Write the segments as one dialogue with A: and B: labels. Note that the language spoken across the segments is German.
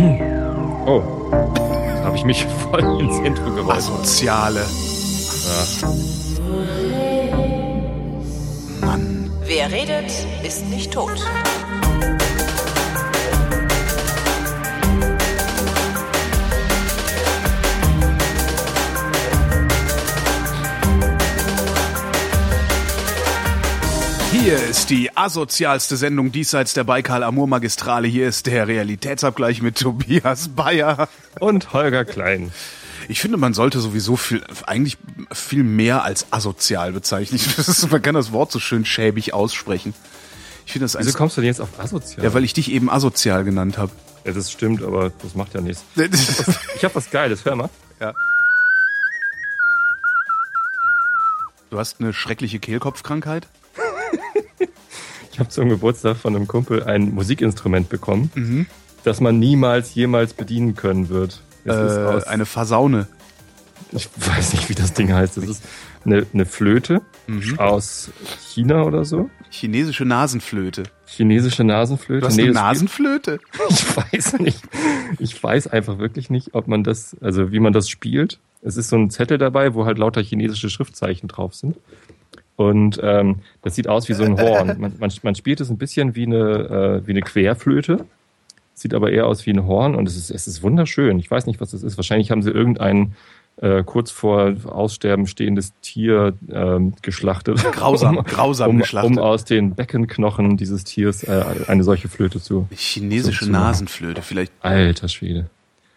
A: Oh, da habe ich mich voll ins Intro geworfen.
B: Asoziale. Mann.
C: Wer redet, ist nicht tot.
B: Hier ist die asozialste Sendung diesseits der Baikal-Amur-Magistrale. Hier ist der Realitätsabgleich mit Tobias Bayer.
A: Und Holger Klein.
B: Ich finde, man sollte sowieso viel, eigentlich viel mehr als asozial bezeichnen. Ist, man kann das Wort so schön schäbig aussprechen. Ich finde das
A: Wieso kommst du denn jetzt auf asozial?
B: ja, weil ich dich eben asozial genannt habe.
A: ja, das stimmt, aber das macht ja nichts. Ich habe was Geiles, hör mal.
B: ja. Du hast eine schreckliche Kehlkopfkrankheit?
A: Ich habe zum Geburtstag von einem Kumpel ein Musikinstrument bekommen,
B: Mhm.
A: das man niemals jemals bedienen können wird.
B: Äh, eine Versaune.
A: ich weiß nicht, wie das Ding heißt. Das ist eine, eine Flöte
B: Mhm.
A: aus China oder so.
B: Chinesische Nasenflöte.
A: Chinesische Nasenflöte.
B: Du hast
A: Nee,
B: eine Nasenflöte?
A: Ich weiß nicht. Ich weiß einfach wirklich nicht, ob man das, also wie man das spielt. Es ist so ein Zettel dabei, wo halt lauter chinesische Schriftzeichen drauf sind. Und ähm, das sieht aus wie so ein Horn. Man, man, man spielt es ein bisschen wie eine, äh, wie eine Querflöte. Sieht aber eher aus wie ein Horn und es ist, es ist wunderschön. Ich weiß nicht, was das ist. Wahrscheinlich haben sie irgendein äh, kurz vor Aussterben stehendes Tier ähm, geschlachtet.
B: Grausam, grausam
A: um,
B: geschlachtet.
A: Um aus den Beckenknochen dieses Tiers äh, eine solche Flöte zu
B: Chinesische
A: zu-
B: Nasenflöte, vielleicht.
A: Alter Schwede.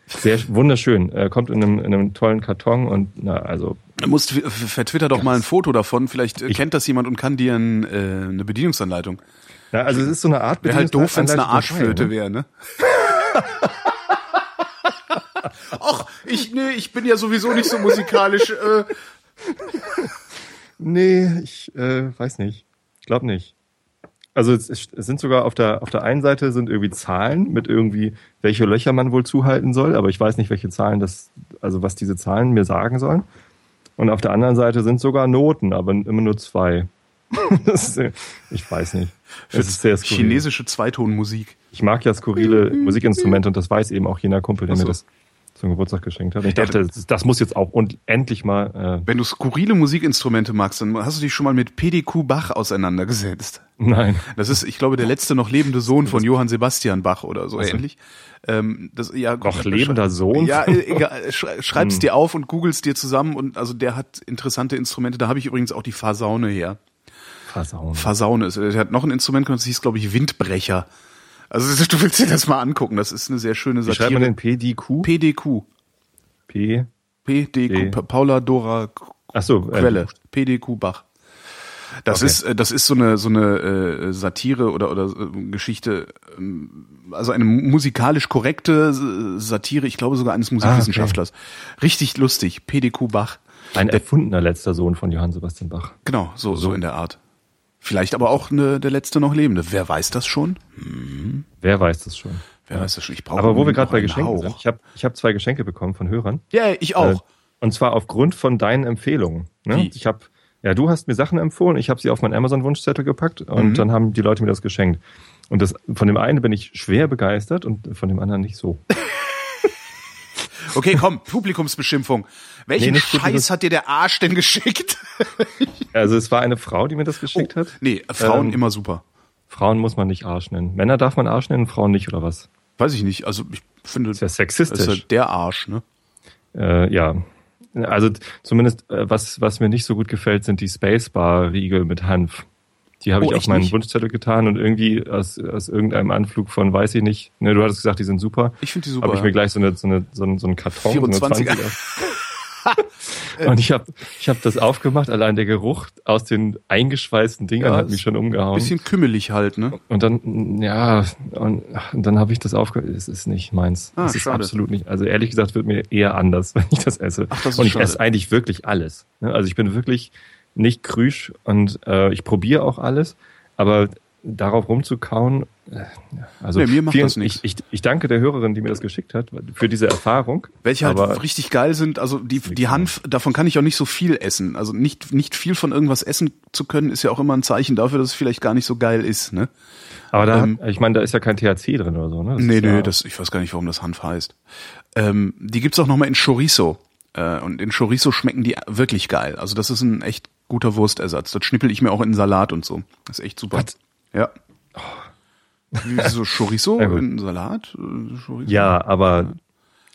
A: Sehr wunderschön. Er kommt in einem, in einem tollen Karton und na, also
B: Du musst vertwitter doch mal ein Foto davon. Vielleicht äh,
A: Ich-
B: kennt das jemand und kann dir ein, äh, eine Bedienungsanleitung.
A: na, also es ist so eine Art
B: Wäre halt doof, wenn es eine Arschflöte
A: dabei,
B: wäre, ne? Ach, ich, nee, ich bin ja sowieso nicht so musikalisch. Äh,
A: Nee, ich äh, weiß nicht. Ich glaube nicht. Also es, es sind sogar auf der auf der einen Seite sind irgendwie Zahlen mit irgendwie welche Löcher man wohl zuhalten soll, aber ich weiß nicht welche Zahlen das also was diese Zahlen mir sagen sollen. Und auf der anderen Seite sind sogar Noten, aber immer nur zwei. das ist, ich weiß nicht. Das ist sehr skurril.
B: chinesische Zweitonmusik.
A: Ich mag ja skurrile Musikinstrumente und das weiß eben auch jener Kumpel, der
B: so.
A: mir das zum Geburtstag geschenkt hat. Und ich dachte, das, das muss jetzt auch und endlich mal. Äh,
B: Wenn du skurrile Musikinstrumente magst, dann hast du dich schon mal mit PDQ Bach auseinandergesetzt.
A: nein.
B: Das ist, ich glaube, der letzte noch lebende Sohn von Johann Sebastian Bach oder so
A: Ach so.
B: ähnlich. Ähm, das, ja,
A: Noch lebender Sohn?
B: Ja, e- egal. Sch- Schreib's
A: Hm.
B: dir auf und googelst dir zusammen und also der hat interessante Instrumente. Da habe ich übrigens auch die Fasaune her.
A: Versauen.
B: Fasaune ist. Der hat noch ein Instrument, das hieß, glaube ich, Windbrecher. Also du willst dir das mal angucken. Das ist eine sehr schöne
A: Wie schreibt man
B: Satire.
A: denn PDQ?
B: PDQ.
A: P.
B: PDQ.
A: P.
B: Pa- Paula Dora
A: Ach so,
B: Quelle.
A: Äh,
B: PDQ Bach. Das
A: Okay.
B: ist äh, das ist so eine so eine äh, Satire oder oder äh, Geschichte ähm, also eine musikalisch korrekte Satire, ich glaube sogar eines Musikwissenschaftlers. Richtig lustig, PDQ Bach.
A: ein erfundener letzter Sohn von Johann Sebastian Bach.
B: Genau, so so in der Art. Vielleicht aber auch eine, der letzte noch lebende. Wer weiß das schon?
A: Wer weiß das schon?
B: Wer weiß das schon? Ich brauche
A: Aber wo wir gerade bei Geschenken
B: Hauch.
A: sind, ich habe ich hab zwei Geschenke bekommen von Hörern.
B: Ja, ich auch.
A: Äh, und zwar aufgrund von deinen Empfehlungen. Ne? Ich habe, ja, du hast mir Sachen empfohlen, ich habe sie auf meinen Amazon-Wunschzettel gepackt und
B: Mhm.
A: dann haben die Leute mir das geschenkt. Und das, von dem einen bin ich schwer begeistert und von dem anderen nicht so.
B: Okay, komm, Publikumsbeschimpfung. Welchen
A: Nee,
B: Scheiß hat dir der Arsch denn geschickt?
A: Also es war eine Frau, die mir das geschickt hat.
B: nee, Frauen
A: Ähm,
B: immer super.
A: Frauen muss man nicht Arsch nennen. Männer darf man Arsch nennen, Frauen nicht, oder was?
B: Weiß ich nicht. Also ich finde,
A: Das ist ja sexistisch.
B: ist ja der Arsch, ne?
A: Äh, ja. Also zumindest, äh, was, was mir nicht so gut gefällt, sind die Spacebar-Riegel mit Hanf. Die habe
B: Oh,
A: ich auf meinen
B: nicht?
A: Wunschzettel getan und irgendwie aus, aus irgendeinem Anflug von, weiß ich nicht, ne, du hattest gesagt, die sind super.
B: Ich finde die super.
A: Habe ich mir gleich so, eine, so, eine, so, einen, so einen Karton,
B: 24er.
A: so eine 20er. und ich habe ich hab das aufgemacht, allein der Geruch aus den eingeschweißten Dingern
B: Ja,
A: hat mich schon umgehauen.
B: Bisschen kümmelig halt, ne?
A: Und dann, ja, und, und dann habe ich das aufgehört. Es ist nicht meins.
B: Ah,
A: es ist
B: schade.
A: absolut nicht. Also ehrlich gesagt wird mir eher anders, wenn ich das esse.
B: Ach, das ist
A: und ich
B: schade.
A: esse eigentlich wirklich alles. ne? Also ich bin wirklich nicht krüsch und äh, ich probiere auch alles, aber darauf rumzukauen Also
B: Nee, mir macht
A: vielen,
B: das nichts.
A: Ich, ich, ich danke der Hörerin, die mir das geschickt hat, für diese Erfahrung.
B: Welche halt richtig geil sind, also die, die Hanf, davon kann ich auch nicht so viel essen. Also nicht, nicht viel von irgendwas essen zu können, ist ja auch immer ein Zeichen dafür, dass es vielleicht gar nicht so geil ist, ne?
A: Aber da, ich meine, da ist ja kein THC drin oder so, ne? Das
B: ähm, Nee,
A: ist
B: nee,
A: ja,
B: das, ich weiß gar nicht, warum das Hanf heißt. Ähm, die gibt's auch nochmal in Chorizo. Äh, und in Chorizo schmecken die wirklich geil. Also das ist ein echt guter Wurstersatz. Das schnippel ich mir auch in Salat und so. Das ist echt super.
A: Was?
B: Ja. Wie, so Chorizo
A: Ja,
B: in Salat? Äh, Chorizo?
A: Ja, aber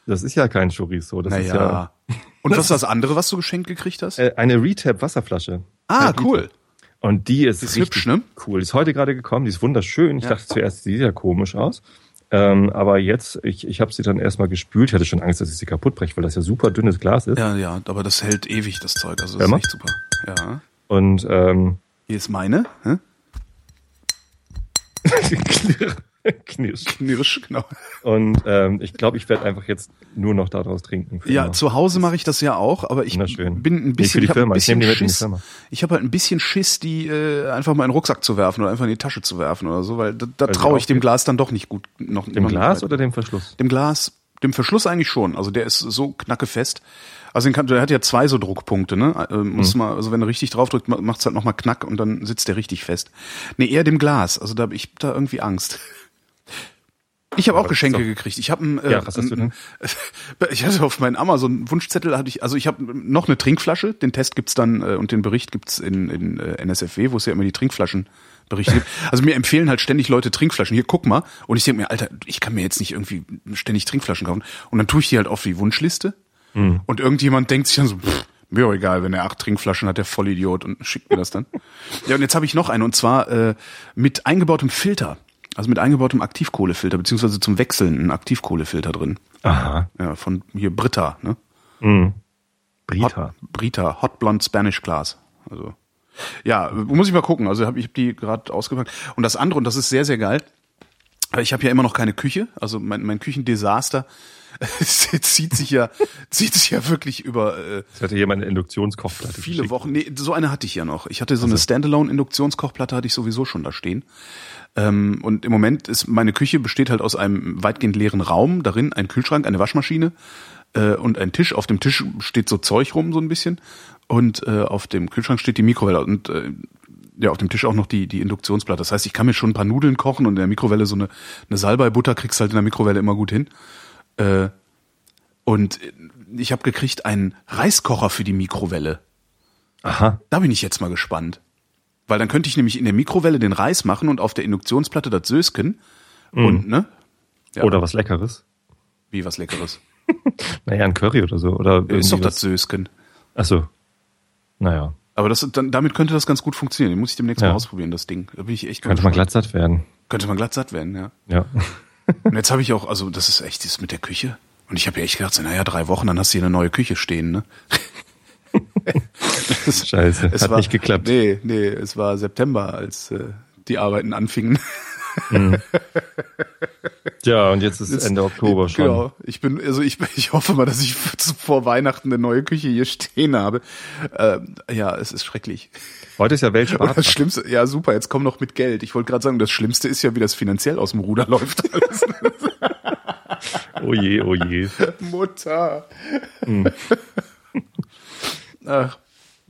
A: das ist ja kein Chorizo. Das ist ja
B: Naja. Und was ist das andere, was du geschenkt gekriegt hast?
A: äh, eine Retap Wasserflasche.
B: ah,
A: Ein
B: cool.
A: Und die ist,
B: ist
A: richtig
B: hübsch, ne?
A: cool. Die ist heute gerade gekommen, die ist wunderschön. Ich dachte zuerst, die sieht ja komisch aus. Ähm, aber jetzt, ich, ich habe sie dann erstmal gespült. Ich hatte schon Angst, dass ich sie kaputt breche, weil das ja super dünnes Glas ist.
B: Ja, ja, aber das hält ewig, das Zeug. Also das
A: Hör
B: ist echt super. Ja.
A: Und ähm,
B: Hier ist meine. Hä?
A: Knirsch.
B: Knirsch, genau.
A: Und ähm, ich glaube, ich werde einfach jetzt nur noch daraus trinken.
B: Ja,
A: immer.
B: zu Hause mache ich das ja auch, aber ich bin ein
A: Nee,
B: bisschen,
A: für die
B: ich ein
A: Firma. Ich
B: bisschen
A: die
B: Schiss.
A: Firma.
B: Ich habe halt ein bisschen Schiss, die äh, einfach mal in den Rucksack zu werfen oder einfach in die Tasche zu werfen oder so, weil da, da traue ich dem? Glas dann doch nicht gut. Noch,
A: Dem
B: noch nicht
A: Glas oder dem Verschluss?
B: Dem Glas, dem Verschluss eigentlich schon. Also der ist so knackefest. Also den kann, der hat ja zwei so Druckpunkte, ne? Äh, muss
A: Mhm.
B: mal, also wenn er richtig draufdrückt, ma- macht's halt nochmal knack und dann sitzt der richtig fest. Nee, eher dem Glas. Also da hab ich hab da irgendwie Angst. Ich habe auch Geschenke
A: doch-
B: gekriegt. Ich habe äh,
A: Ja, was hast du denn?
B: Ich hatte auf meinen Amazon Wunschzettel hatte ich, also ich habe noch eine Trinkflasche. Den Test gibt's dann äh, und den Bericht gibt's in, in äh, NSFW, wo es ja immer die Trinkflaschen Berichte gibt. Also mir empfehlen halt ständig Leute Trinkflaschen. Hier guck mal. Und ich denke mir, Alter, ich kann mir jetzt nicht irgendwie ständig Trinkflaschen kaufen. Und dann tue ich die halt auf die Wunschliste.
A: Mhm.
B: Und irgendjemand denkt sich dann so, pff, mir doch egal, wenn er acht Trinkflaschen hat, der Vollidiot und schickt mir das dann. ja, und jetzt habe ich noch eine und zwar äh, mit eingebautem Filter. Also mit eingebautem Aktivkohlefilter, beziehungsweise zum Wechseln ein Aktivkohlefilter drin.
A: Aha.
B: Ja, von hier Britta, ne?
A: Mhm. Brita.
B: Hot, Brita, Hot Blonde Spanish Glass. Also ja, muss ich mal gucken. Also hab, ich habe die gerade ausgepackt. Und das andere, und das ist sehr, sehr geil, ich habe ja immer noch keine Küche. Also mein, mein Küchendesaster es zieht sich ja, zieht sich ja wirklich über äh,
A: Ich hatte hier meine Induktionskochplatte
B: viele
A: geschickt.
B: Wochen. Nee, so eine hatte ich ja noch. Ich hatte so eine Standalone-Induktionskochplatte, hatte ich sowieso schon da stehen. Ähm, und im Moment ist meine Küche besteht halt aus einem weitgehend leeren Raum, darin ein Kühlschrank, eine Waschmaschine äh, und ein Tisch. Auf dem Tisch steht so Zeug rum, so ein bisschen. Und äh, auf dem Kühlschrank steht die Mikrowelle. Und äh, ja, auf dem Tisch auch noch die, die Induktionsplatte. Das heißt, ich kann mir schon ein paar Nudeln kochen und in der Mikrowelle so eine, eine Salbei-Butter kriegst halt in der Mikrowelle immer gut hin. Äh, und ich habe gekriegt einen Reiskocher für die Mikrowelle.
A: Aha.
B: Da bin ich jetzt mal gespannt. Weil dann könnte ich nämlich in der Mikrowelle den Reis machen und auf der Induktionsplatte das Sösken. Und, ne? Ja.
A: Oder was Leckeres.
B: Wie was Leckeres.
A: Naja, ein Curry oder so. Oder
B: Ist doch
A: irgendwie
B: das
A: was-
B: Sösken.
A: Ach so. Naja.
B: Aber das, dann, damit könnte das ganz gut funktionieren. Den muss ich demnächst
A: Ja.
B: mal ausprobieren, das Ding. Da bin ich echt
A: Könnte man glatt satt werden.
B: Könnte man glatt satt werden, ja.
A: Ja.
B: Und jetzt habe ich auch, also das ist echt, das mit der Küche. Und ich habe ja echt gedacht, naja, drei Wochen, dann hast du hier eine neue Küche stehen, ne?
A: Scheiße.
B: es
A: Hat nicht geklappt.
B: Nee, nee, es war September, als äh, die Arbeiten anfingen.
A: Ja, und jetzt ist
B: Jetzt-
A: Ende Oktober schon.
B: Genau. Ich bin, also ich, ich hoffe mal, dass ich vor Weihnachten eine neue Küche hier stehen habe. Ähm, ja, es ist schrecklich.
A: Heute ist ja
B: Und das
A: Weltspartag.
B: Schlimmste, ja super, jetzt komm noch mit Geld. Ich wollte gerade sagen, das Schlimmste ist ja, wie das finanziell aus dem Ruder läuft.
A: Oh je, oh je.
B: Mutter.
A: Hm.
B: Ach,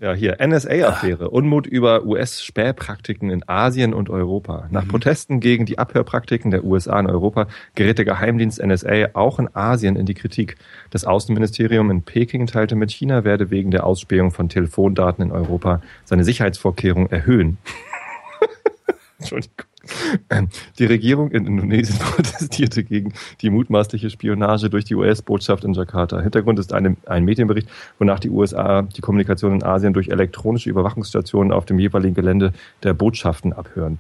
A: Ja, hier, NSA-Affäre. Unmut über US-Spähpraktiken in Asien und Europa. Nach Protesten gegen die Abhörpraktiken der USA in Europa gerät der Geheimdienst NSA auch in Asien in die Kritik. Das Außenministerium in Peking teilte mit, China werde wegen der Ausspähung von Telefondaten in Europa seine Sicherheitsvorkehrungen erhöhen. Entschuldigung. Ähm, Die Regierung in Indonesien protestierte gegen die mutmaßliche Spionage durch die US-Botschaft in Jakarta. Hintergrund ist eine, ein Medienbericht, wonach die USA die Kommunikation in Asien durch elektronische Überwachungsstationen auf dem jeweiligen Gelände der Botschaften abhören.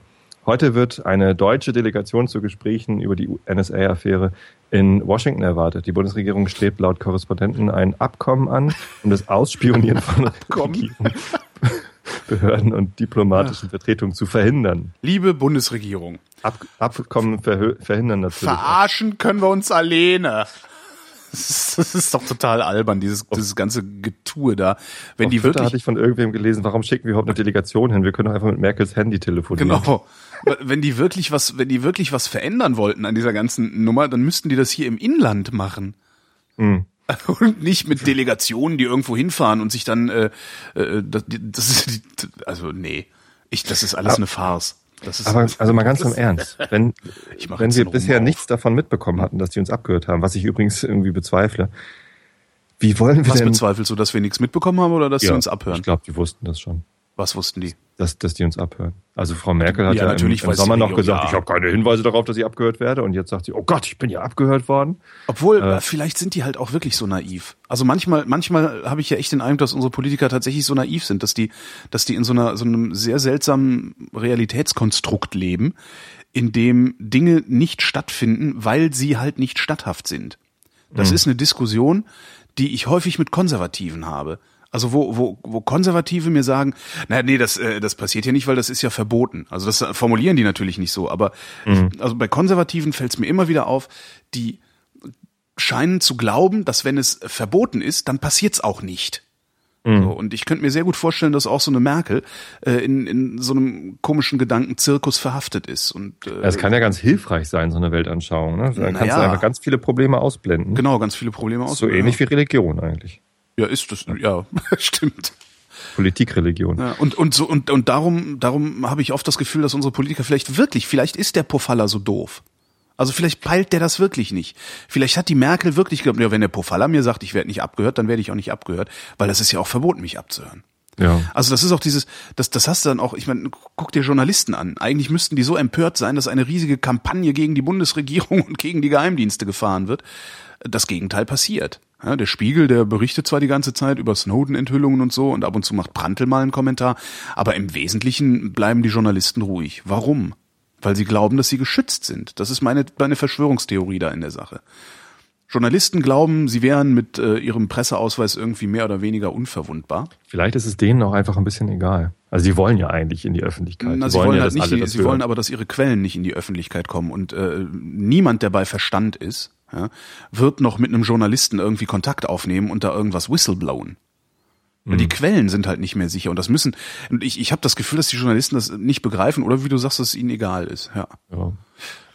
A: Heute wird eine deutsche Delegation zu Gesprächen über die NSA-Affäre in Washington erwartet. Die Bundesregierung strebt laut Korrespondenten ein Abkommen an, um das Ausspionieren von Regierungen, Behörden und diplomatischen Vertretungen zu verhindern.
B: liebe Bundesregierung,
A: Ab Abkommen verhindern natürlich. auch.
B: verarschen können wir uns alleine. Das ist, das ist doch total albern, dieses, dieses ganze Getue da. Wenn
A: Auf
B: die
A: Twitter
B: wirklich
A: hatte ich von irgendwem gelesen, warum schicken wir überhaupt eine Delegation hin? Wir können doch einfach mit Merkels Handy telefonieren.
B: Genau. wenn die wirklich was, wenn die wirklich was verändern wollten an dieser ganzen Nummer, dann müssten die das hier im Inland machen.
A: Mhm.
B: Und nicht mit Delegationen, die irgendwo hinfahren und sich dann, äh, äh, das, das ist, also nee, ich, das ist alles eine Farce. Das ist,
A: Aber also mal ganz im Ernst, wenn, wenn wir bisher
B: auf.
A: nichts davon mitbekommen hatten, dass die uns abgehört haben, was ich übrigens irgendwie bezweifle, wie wollen wir
B: was
A: denn...
B: bezweifelst du, dass wir nichts mitbekommen haben oder dass sie uns abhören?
A: Ich glaube, die wussten das schon,
B: Was wussten die?
A: Dass, dass die uns abhören. Also Frau Merkel hat
B: Ja,
A: ja,
B: natürlich
A: im, im Sommer noch
B: Regierung,
A: gesagt,
B: ja.
A: ich habe keine Hinweise darauf, dass ich abgehört werde. Und jetzt sagt sie, oh Gott, ich bin ja abgehört worden.
B: Obwohl, äh, vielleicht sind die halt auch wirklich so naiv. Also manchmal, manchmal habe ich ja echt den Eindruck, dass unsere Politiker tatsächlich so naiv sind, dass die, dass die in so einer, so einem sehr seltsamen Realitätskonstrukt leben, in dem Dinge nicht stattfinden, weil sie halt nicht statthaft sind. Das ist eine Diskussion, die ich häufig mit Konservativen habe. Also wo, wo, wo Konservative mir sagen, na nee, das, äh, das passiert ja nicht, weil das ist ja verboten. Also das formulieren die natürlich nicht so, aber ich, also bei Konservativen fällt es mir immer wieder auf, die scheinen zu glauben, dass wenn es verboten ist, dann passiert's auch nicht. So, und ich könnte mir sehr gut vorstellen, dass auch so eine Merkel äh, in, in so einem komischen Gedankenzirkus verhaftet ist. Und äh,
A: Es kann ja ganz hilfreich sein, so eine Weltanschauung. Ne? Dann kannst
B: Naja.
A: du einfach ganz viele Probleme ausblenden.
B: genau ganz viele Probleme aus.
A: So ähnlich wie Religion eigentlich.
B: Ja, ist das. Ja, stimmt.
A: Politikreligion.
B: Ja, und und so und und darum darum habe ich oft das Gefühl, dass unsere Politiker vielleicht wirklich, vielleicht ist der Pofalla so doof. Also vielleicht peilt der das wirklich nicht. Vielleicht hat die Merkel wirklich geglaubt, ja, wenn der Pofalla mir sagt, ich werde nicht abgehört, dann werde ich auch nicht abgehört, weil das ist ja auch verboten, mich abzuhören.
A: Ja.
B: Also das ist auch dieses, das, das hast du dann auch, ich meine, guck dir Journalisten an. Eigentlich müssten die so empört sein, dass eine riesige Kampagne gegen die Bundesregierung und gegen die Geheimdienste gefahren wird. Das Gegenteil passiert. Ja, der Spiegel, der berichtet zwar die ganze Zeit über Snowden-Enthüllungen und so und ab und zu macht Prantl mal einen Kommentar, aber im Wesentlichen bleiben die Journalisten ruhig. Warum? Weil sie glauben, dass sie geschützt sind. Das ist meine, meine Verschwörungstheorie da in der Sache. Journalisten glauben, sie wären mit äh, ihrem Presseausweis irgendwie mehr oder weniger unverwundbar.
A: Vielleicht ist es denen auch einfach ein bisschen egal. Also die wollen ja eigentlich in die Öffentlichkeit.
B: Na, sie wollen,
A: ja,
B: halt nicht, sie
A: hören.
B: wollen aber, dass ihre Quellen nicht in die Öffentlichkeit kommen und äh, niemand, der bei Verstand ist, ja, wird noch mit einem Journalisten irgendwie Kontakt aufnehmen und da irgendwas whistleblowen. Weil
A: Mhm.
B: Die Quellen sind halt nicht mehr sicher und das müssen. Und ich, ich habe das Gefühl, dass die Journalisten das nicht begreifen oder wie du sagst, dass es ihnen egal ist. Ja.
A: Ja.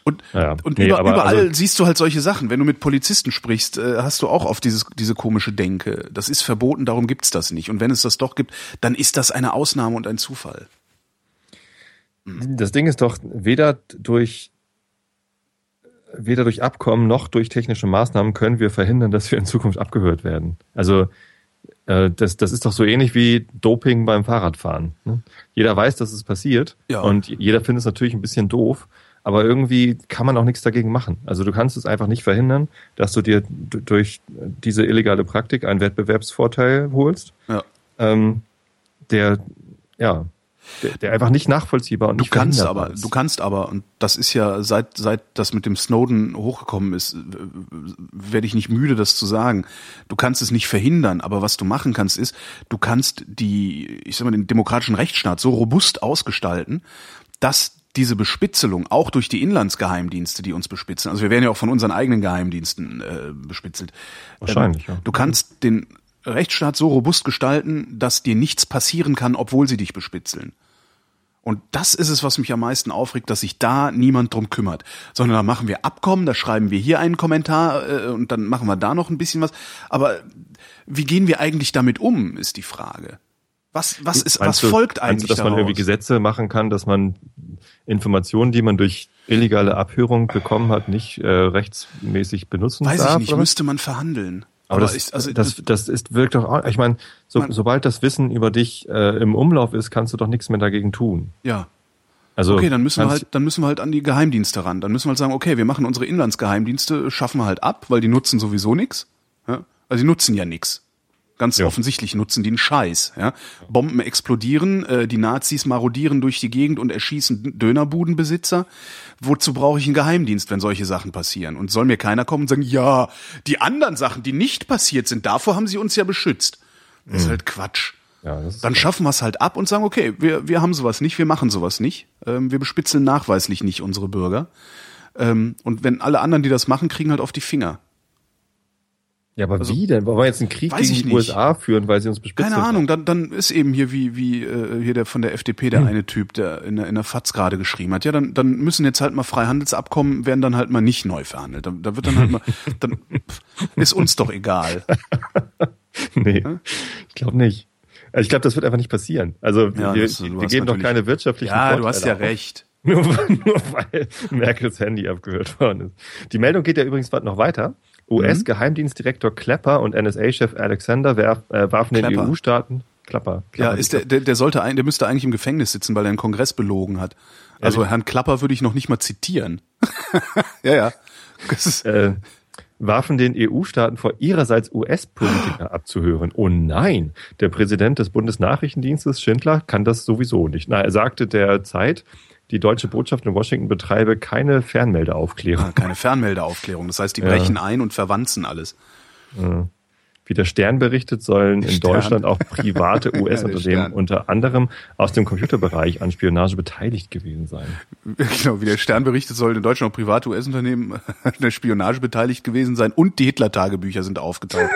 B: Und,
A: Ja,
B: und
A: nee,
B: über, überall
A: also-
B: siehst du halt solche Sachen. Wenn du mit Polizisten sprichst, äh, hast du auch oft dieses, diese komische Denke. Das ist verboten, darum gibt's das nicht. Und wenn es das doch gibt, dann ist das eine Ausnahme und ein Zufall.
A: Das Ding ist doch, weder durch weder durch Abkommen noch durch technische Maßnahmen können wir verhindern, dass wir in Zukunft abgehört werden. Also äh, das, das ist doch so ähnlich wie Doping beim Fahrradfahren. Ne? Jeder weiß, dass es passiert
B: Ja.
A: und jeder findet es natürlich ein bisschen doof, aber irgendwie kann man auch nichts dagegen machen. Also du kannst es einfach nicht verhindern, dass du dir durch diese illegale Praktik einen Wettbewerbsvorteil holst,
B: Ja.
A: ähm, der ja der, der einfach nicht nachvollziehbar und
B: Du kannst aber,
A: ist.
B: du kannst aber, und das ist ja, seit, seit das mit dem Snowden hochgekommen ist, werde ich nicht müde, das zu sagen. Du kannst es nicht verhindern, aber was du machen kannst, ist, du kannst die, ich sag mal, den demokratischen Rechtsstaat so robust ausgestalten, dass diese Bespitzelung auch durch die Inlandsgeheimdienste, die uns bespitzeln, also wir werden ja auch von unseren eigenen Geheimdiensten äh, bespitzelt.
A: Wahrscheinlich,
B: ähm,
A: ja.
B: Du kannst den Rechtsstaat so robust gestalten, dass dir nichts passieren kann, obwohl sie dich bespitzeln. Und das ist es, was mich am meisten aufregt, dass sich da niemand drum kümmert. Sondern da machen wir Abkommen, da schreiben wir hier einen Kommentar äh, und dann machen wir da noch ein bisschen was. Aber wie gehen wir eigentlich damit um, ist die Frage. Was, was ist, was
A: du-
B: folgt eigentlich
A: du, dass man irgendwie
B: daraus?
A: Gesetze machen kann, dass man Informationen, die man durch illegale Abhörung bekommen hat, nicht äh, rechtsmäßig benutzen
B: Weiß
A: darf?
B: ich nicht, müsste man verhandeln.
A: Aber, das,
B: ich, also,
A: das, das ist wirkt doch auch, ich meine, so,
B: Man-
A: sobald das Wissen über dich äh, im Umlauf ist, kannst du doch nichts mehr dagegen tun.
B: ja.
A: Also
B: Okay, dann müssen wir halt, dann müssen wir halt an die Geheimdienste ran. Dann müssen wir halt sagen, okay, wir machen unsere Inlandsgeheimdienste, schaffen wir halt ab, weil die nutzen sowieso nix. Ja? Also die nutzen ja nix. Ganz
A: Ja.
B: offensichtlich nutzen die einen Scheiß. Ja? Bomben explodieren, äh, die Nazis marodieren durch die Gegend und erschießen Dönerbudenbesitzer. Wozu brauche ich einen Geheimdienst, wenn solche Sachen passieren? Und soll mir keiner kommen und sagen, ja, die anderen Sachen, die nicht passiert sind, davor haben sie uns ja beschützt. Das ist halt Quatsch.
A: Ja,
B: Dann schaffen wir es halt ab und sagen, okay, wir, wir haben sowas nicht, wir machen sowas nicht. Ähm, wir bespitzeln nachweislich nicht unsere Bürger. Ähm, und wenn alle anderen, die das machen, kriegen halt auf die Finger.
A: Ja, aber
B: Also,
A: wie denn? Wollen wir jetzt einen Krieg gegen die
B: nicht.
A: USA führen, weil sie uns bespitzen?
B: Keine Ahnung, dann, dann ist eben hier wie, wie äh, hier der von der FDP, der eine Typ, der in der, in der FAZ gerade geschrieben hat. Ja, dann, dann müssen jetzt halt mal Freihandelsabkommen werden dann halt mal nicht neu verhandelt. Da, da wird dann halt mal, dann ist uns doch egal.
A: Nee, ich glaube nicht. Also Ich glaube, das wird einfach nicht passieren. Also
B: Ja,
A: wir,
B: das- du
A: wir geben doch keine wirtschaftlichen
B: Ja, du
A: Vorteile
B: hast ja
A: auf.
B: recht.
A: Nur, nur weil Merkels Handy abgehört worden ist. Die Meldung geht ja übrigens noch weiter.
B: Mhm.
A: US-Geheimdienstdirektor Klepper und NSA-Chef Alexander werf, äh, warfen den
B: Klepper.
A: EU-Staaten Klapper.
B: Ja,
A: Klapper,
B: ist der, der, der sollte ein, der müsste eigentlich im Gefängnis sitzen, weil er einen Kongress belogen hat. Also
A: Ehrlich?
B: Herrn Klapper würde ich noch nicht mal zitieren. ja, ja. Ist,
A: äh, warfen den EU-Staaten vor, ihrerseits US-Politiker abzuhören. Oh nein, der Präsident des Bundesnachrichtendienstes Schindler kann das sowieso nicht. Na, er sagte der Zeit, die deutsche Botschaft in Washington betreibe keine Fernmeldeaufklärung.
B: ah, keine Fernmeldeaufklärung. Das heißt, die
A: Ja.
B: brechen ein und verwanzen alles.
A: Wie der Stern berichtet, sollen in
B: Stern.
A: Deutschland auch private
B: Ja,
A: US-Unternehmen
B: Stern.
A: unter anderem aus dem Computerbereich an Spionage beteiligt gewesen sein.
B: Genau, wie der Stern berichtet, sollen in Deutschland auch private US-Unternehmen an der Spionage beteiligt gewesen sein und die Hitler-Tagebücher sind aufgetaucht.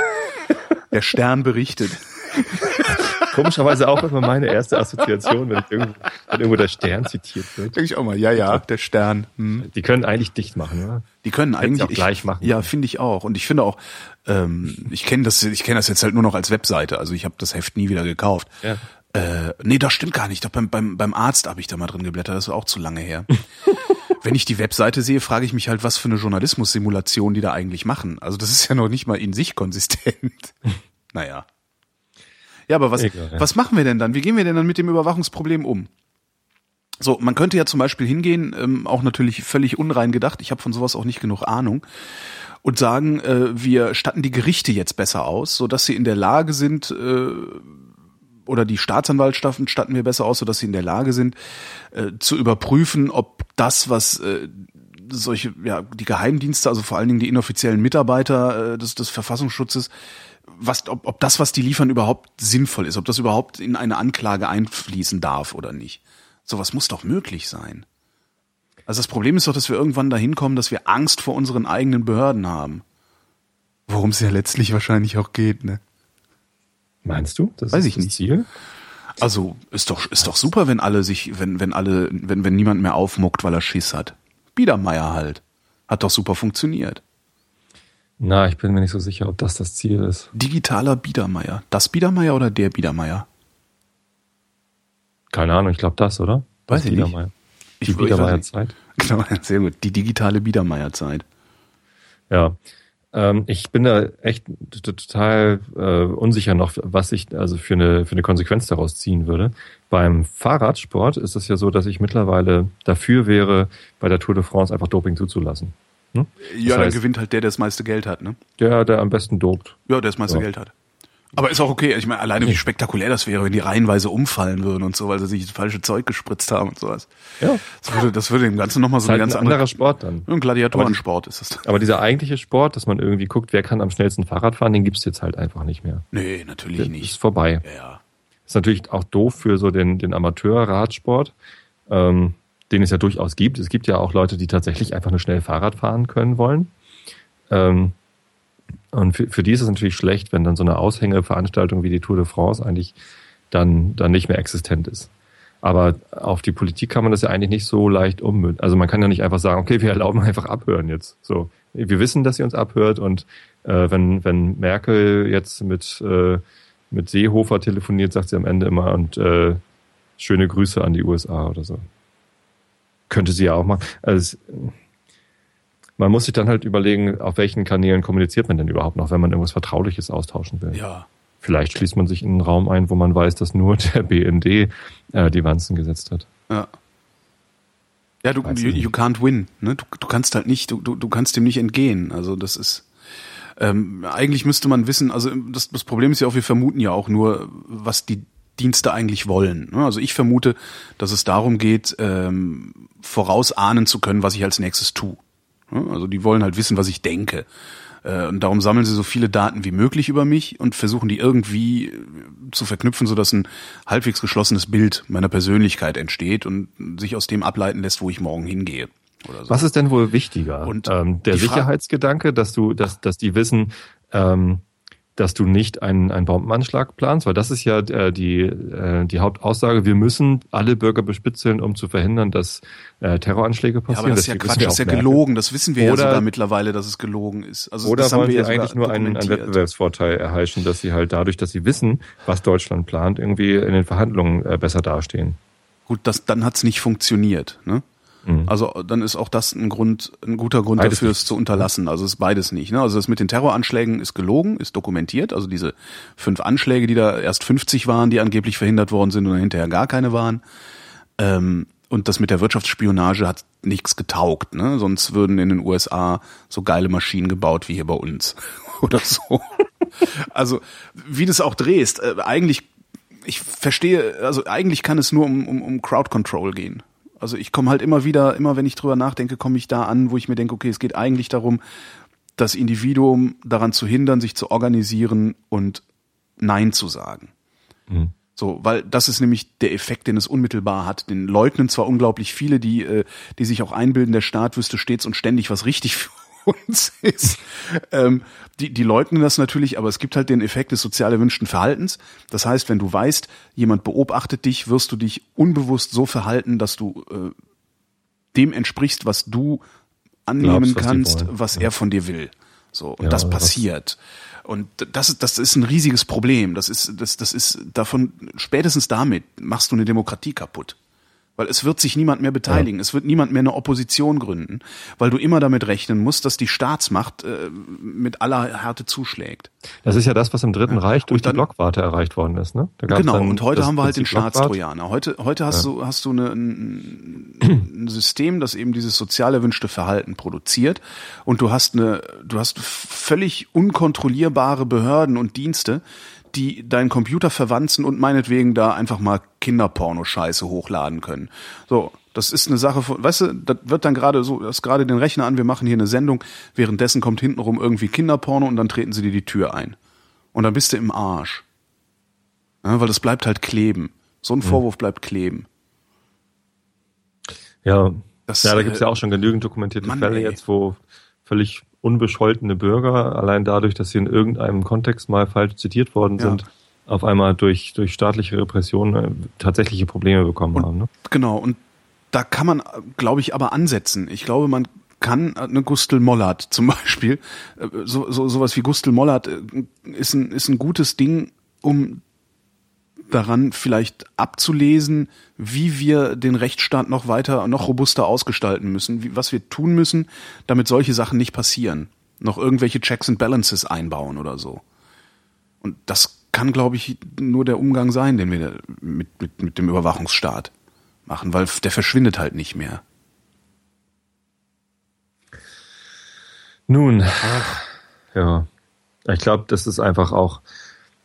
B: der Stern berichtet.
A: Komischerweise auch immer meine erste Assoziation, wenn, ich irgendwo, wenn irgendwo der Stern zitiert wird.
B: Denke ich auch mal, ja, ja, der Stern. Hm.
A: Die können eigentlich dicht machen, oder?
B: Die können
A: Hätten
B: eigentlich
A: auch gleich machen
B: Ja,
A: können.
B: finde ich auch. Und ich finde auch, ähm, ich kenne das, ich kenne das jetzt halt nur noch als Webseite. Also ich habe das Heft nie wieder gekauft.
A: Ja.
B: Äh, nee, das stimmt gar nicht. Doch beim, beim, beim Arzt habe ich da mal drin geblättert. Das ist auch zu lange her. Wenn ich die Webseite sehe, frage ich mich halt, was für eine Journalismus-Simulation die da eigentlich machen. Also das ist ja noch nicht mal in sich konsistent. naja. Ja, aber was,
A: Egal, ja.
B: was machen wir denn dann? Wie gehen wir denn dann mit dem Überwachungsproblem um? So, man könnte ja zum Beispiel hingehen, ähm, auch natürlich völlig unrein gedacht, ich habe von sowas auch nicht genug Ahnung, und sagen, äh, wir statten die Gerichte jetzt besser aus, so dass sie in der Lage sind, äh, oder die Staatsanwaltschaften statten wir besser aus, so dass sie in der Lage sind, äh, zu überprüfen, ob das, was äh, solche, ja, die Geheimdienste, also vor allen Dingen die inoffiziellen Mitarbeiter äh, des, des Verfassungsschutzes, was, ob, ob das, was die liefern, überhaupt sinnvoll ist, ob das überhaupt in eine Anklage einfließen darf oder nicht. Sowas muss doch möglich sein. Also das Problem ist doch, dass wir irgendwann dahin kommen, dass wir Angst vor unseren eigenen Behörden haben. Worum es ja letztlich wahrscheinlich auch geht, ne?
A: Meinst du? Das
B: Weiß
A: ist
B: ich
A: das
B: nicht.
A: Ziel?
B: Also ist doch ist doch super, wenn alle sich, wenn wenn alle, wenn wenn niemand mehr aufmuckt, weil er Schiss hat. Biedermeier halt, hat doch super funktioniert.
A: Na, ich bin mir nicht so sicher, ob das das Ziel ist.
B: Digitaler Biedermeier, das Biedermeier oder der Biedermeier?
A: Keine Ahnung, ich glaube das, oder?
B: Weiß
A: Das
B: ich nicht.
A: Biedermeier.
B: Ich-
A: Die
B: ich
A: Biedermeier-Zeit.
B: Genau, sehr gut. Die digitale Biedermeierzeit.
A: Ja. Ähm, ich bin da echt total äh, unsicher noch, was ich also für eine, für eine Konsequenz daraus ziehen würde. Beim Fahrradsport ist es ja so, dass ich mittlerweile dafür wäre, bei der Tour de France einfach Doping zuzulassen. Hm?
B: Ja, dann
A: heißt-
B: gewinnt halt der, der das meiste Geld hat, ne?
A: Der, der am besten dopt.
B: Ja, der das meiste
A: Ja.
B: Geld hat. Aber ist auch okay. Ich meine, alleine wie spektakulär das wäre, wenn die reihenweise umfallen würden und so, weil sie sich das falsche Zeug gespritzt haben und sowas.
A: Ja.
B: Das würde, das würde dem Ganzen nochmal so
A: ist
B: eine
A: halt
B: ganz
A: ein
B: andere.
A: anderer Sport dann.
B: Ein Gladiatorensport ist das.
A: Aber dieser eigentliche Sport, dass man irgendwie guckt, wer kann am schnellsten Fahrrad fahren, den gibt's jetzt halt einfach nicht mehr.
B: Nee, natürlich
A: Ist
B: nicht.
A: vorbei.
B: Ja, ja.
A: Ist natürlich auch doof für so den, den Amateur-Radsport, ähm, den es ja durchaus gibt. Es gibt ja auch Leute, die tatsächlich einfach nur schnell Fahrrad fahren können wollen. Ähm, und für, für die ist es natürlich schlecht, wenn dann so eine Aushängeveranstaltung wie die Tour de France eigentlich dann, dann nicht mehr existent ist. Aber auf die Politik kann man das ja eigentlich nicht so leicht ummünzen. Also man kann ja nicht einfach sagen, okay, wir erlauben einfach abhören jetzt. So, wir wissen, dass sie uns abhört und äh, wenn, wenn Merkel jetzt mit, äh, mit Seehofer telefoniert, sagt sie am Ende immer und äh, schöne Grüße an die USA oder so. Könnte sie ja auch machen. Also es, man muss sich dann halt überlegen, auf welchen Kanälen kommuniziert man denn überhaupt noch, wenn man irgendwas Vertrauliches austauschen will.
B: Ja.
A: Vielleicht schließt man sich in einen Raum ein, wo man weiß, dass nur der BND äh, die Wanzen gesetzt hat.
B: Ja. Ja, du, you, you can't win. Ne? Du, du kannst halt nicht, du, du, du kannst dem nicht entgehen. Also das ist. Ähm, eigentlich müsste man wissen, also das, das Problem ist ja auch, wir vermuten ja auch nur, was die Dienste eigentlich wollen. ne? Also ich vermute, dass es darum geht, ähm, vorausahnen zu können, was ich als nächstes tue. Ne? Also die wollen halt wissen, was ich denke. Äh, Und darum sammeln sie so viele Daten wie möglich über mich und versuchen die irgendwie äh, zu verknüpfen, sodass ein halbwegs geschlossenes Bild meiner Persönlichkeit entsteht und sich aus dem ableiten lässt, wo ich morgen hingehe. Oder so.
A: Was ist denn wohl wichtiger?
B: Und
A: ähm, der Sicherheitsgedanke, dass du, dass, dass die wissen, ähm, dass du nicht einen, einen Bombenanschlag planst, weil das ist ja äh, die, äh, die Hauptaussage. Wir müssen alle Bürger bespitzeln, um zu verhindern, dass äh, Terroranschläge passieren.
B: Ja, aber das ist ja Quatsch, das ist ja gelogen. Das wissen wir oder, ja sogar mittlerweile, dass es gelogen ist.
A: Also oder wollen sie ja eigentlich nur einen, einen Wettbewerbsvorteil erheischen, dass sie halt dadurch, dass sie wissen, was Deutschland plant, irgendwie in den Verhandlungen äh, besser dastehen.
B: Gut, das, dann hat's nicht funktioniert. Ne? Mhm. Also dann ist auch das ein Grund, ein guter Grund beides dafür, es zu unterlassen. Also es ist beides nicht. Ne? Also das mit den Terroranschlägen ist gelogen, ist dokumentiert. Also diese fünf Anschläge, die da erst 50 waren, die angeblich verhindert worden sind und dann hinterher gar keine waren. Ähm, und das mit der Wirtschaftsspionage hat nichts getaugt. Ne? Sonst würden in den USA so geile Maschinen gebaut wie hier bei uns oder so. also wie du es auch drehst, äh, eigentlich ich verstehe, also eigentlich kann es nur um, um, um Crowd Control gehen. Also ich komme halt immer wieder, immer wenn ich drüber nachdenke, komme ich da an, wo ich mir denke, okay, es geht eigentlich darum, das Individuum daran zu hindern, sich zu organisieren und Nein zu sagen. Mhm. So, weil das ist nämlich der Effekt, den es unmittelbar hat. Den leugnen zwar unglaublich viele, die, äh, die sich auch einbilden, der Staat wüsste stets und ständig, was richtig für uns ist. Ähm, die, die leugnen das natürlich, aber es gibt halt den Effekt des sozial erwünschten Verhaltens. Das heißt, wenn du weißt, jemand beobachtet dich, wirst du dich unbewusst so verhalten, dass du äh, dem entsprichst, was du annehmen Glaubst, kannst, was, was ja. er von dir will. So, und ja, das passiert. Und das, das ist ein riesiges Problem. Das ist, das, das ist davon, spätestens damit machst du eine Demokratie kaputt. Weil es wird sich niemand mehr beteiligen, ja. es wird niemand mehr eine Opposition gründen, weil du immer damit rechnen musst, dass die Staatsmacht äh, mit aller Härte zuschlägt.
A: Das ist ja das, was im Dritten ja. Reich durch dann, die Blockwarte erreicht worden ist. Ne?
B: genau, und heute das, haben wir halt den Staatstrojaner. Heute, heute hast, ja. du, hast du eine, ein, ein System, das eben dieses sozial erwünschte Verhalten produziert und du hast eine, du hast völlig unkontrollierbare Behörden und Dienste, die deinen Computer verwanzen und meinetwegen da einfach mal Kinderporno-Scheiße hochladen können. So, das ist eine Sache von, weißt du, das wird dann gerade so, das gerade den Rechner an, wir machen hier eine Sendung, währenddessen kommt hintenrum irgendwie Kinderporno und dann treten sie dir die Tür ein. Und dann bist du im Arsch. Ja, weil das bleibt halt kleben. So ein hm. Vorwurf bleibt kleben.
A: Ja, das, ja da gibt's ja auch schon genügend dokumentierte Mann, Fälle ey. jetzt, wo völlig unbescholtene Bürger, allein dadurch, dass sie in irgendeinem Kontext mal falsch zitiert worden sind, ja. auf einmal durch, durch staatliche Repression äh, tatsächliche Probleme bekommen
B: und,
A: haben. Ne?
B: Genau, und da kann man, glaube ich, aber ansetzen. Ich glaube, man kann eine Gustel Mollert zum Beispiel, äh, so, so, sowas wie Gustel Mollert äh, ist ein, ist ein gutes Ding, um daran vielleicht abzulesen, wie wir den Rechtsstaat noch weiter, noch robuster ausgestalten müssen, wie, was wir tun müssen, damit solche Sachen nicht passieren. Noch irgendwelche Checks and Balances einbauen oder so. Und das kann, glaube ich, nur der Umgang sein, den wir mit, mit, mit dem Überwachungsstaat machen, weil der verschwindet halt nicht mehr.
A: Nun, Ach. ja, ich glaube, das ist einfach auch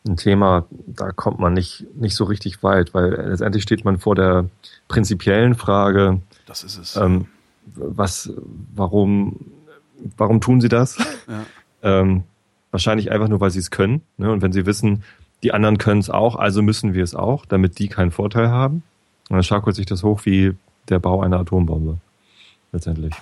A: ein Thema, da kommt man nicht, nicht so richtig weit, weil letztendlich steht man vor der prinzipiellen Frage,
B: das ist es.
A: Ähm, was, warum, warum tun sie das? Ja. ähm, wahrscheinlich einfach nur, weil sie es können. Ne? Und wenn sie wissen, die anderen können es auch, also müssen wir es auch, damit die keinen Vorteil haben. Und dann schaukelt sich das hoch wie der Bau einer Atombombe. Letztendlich.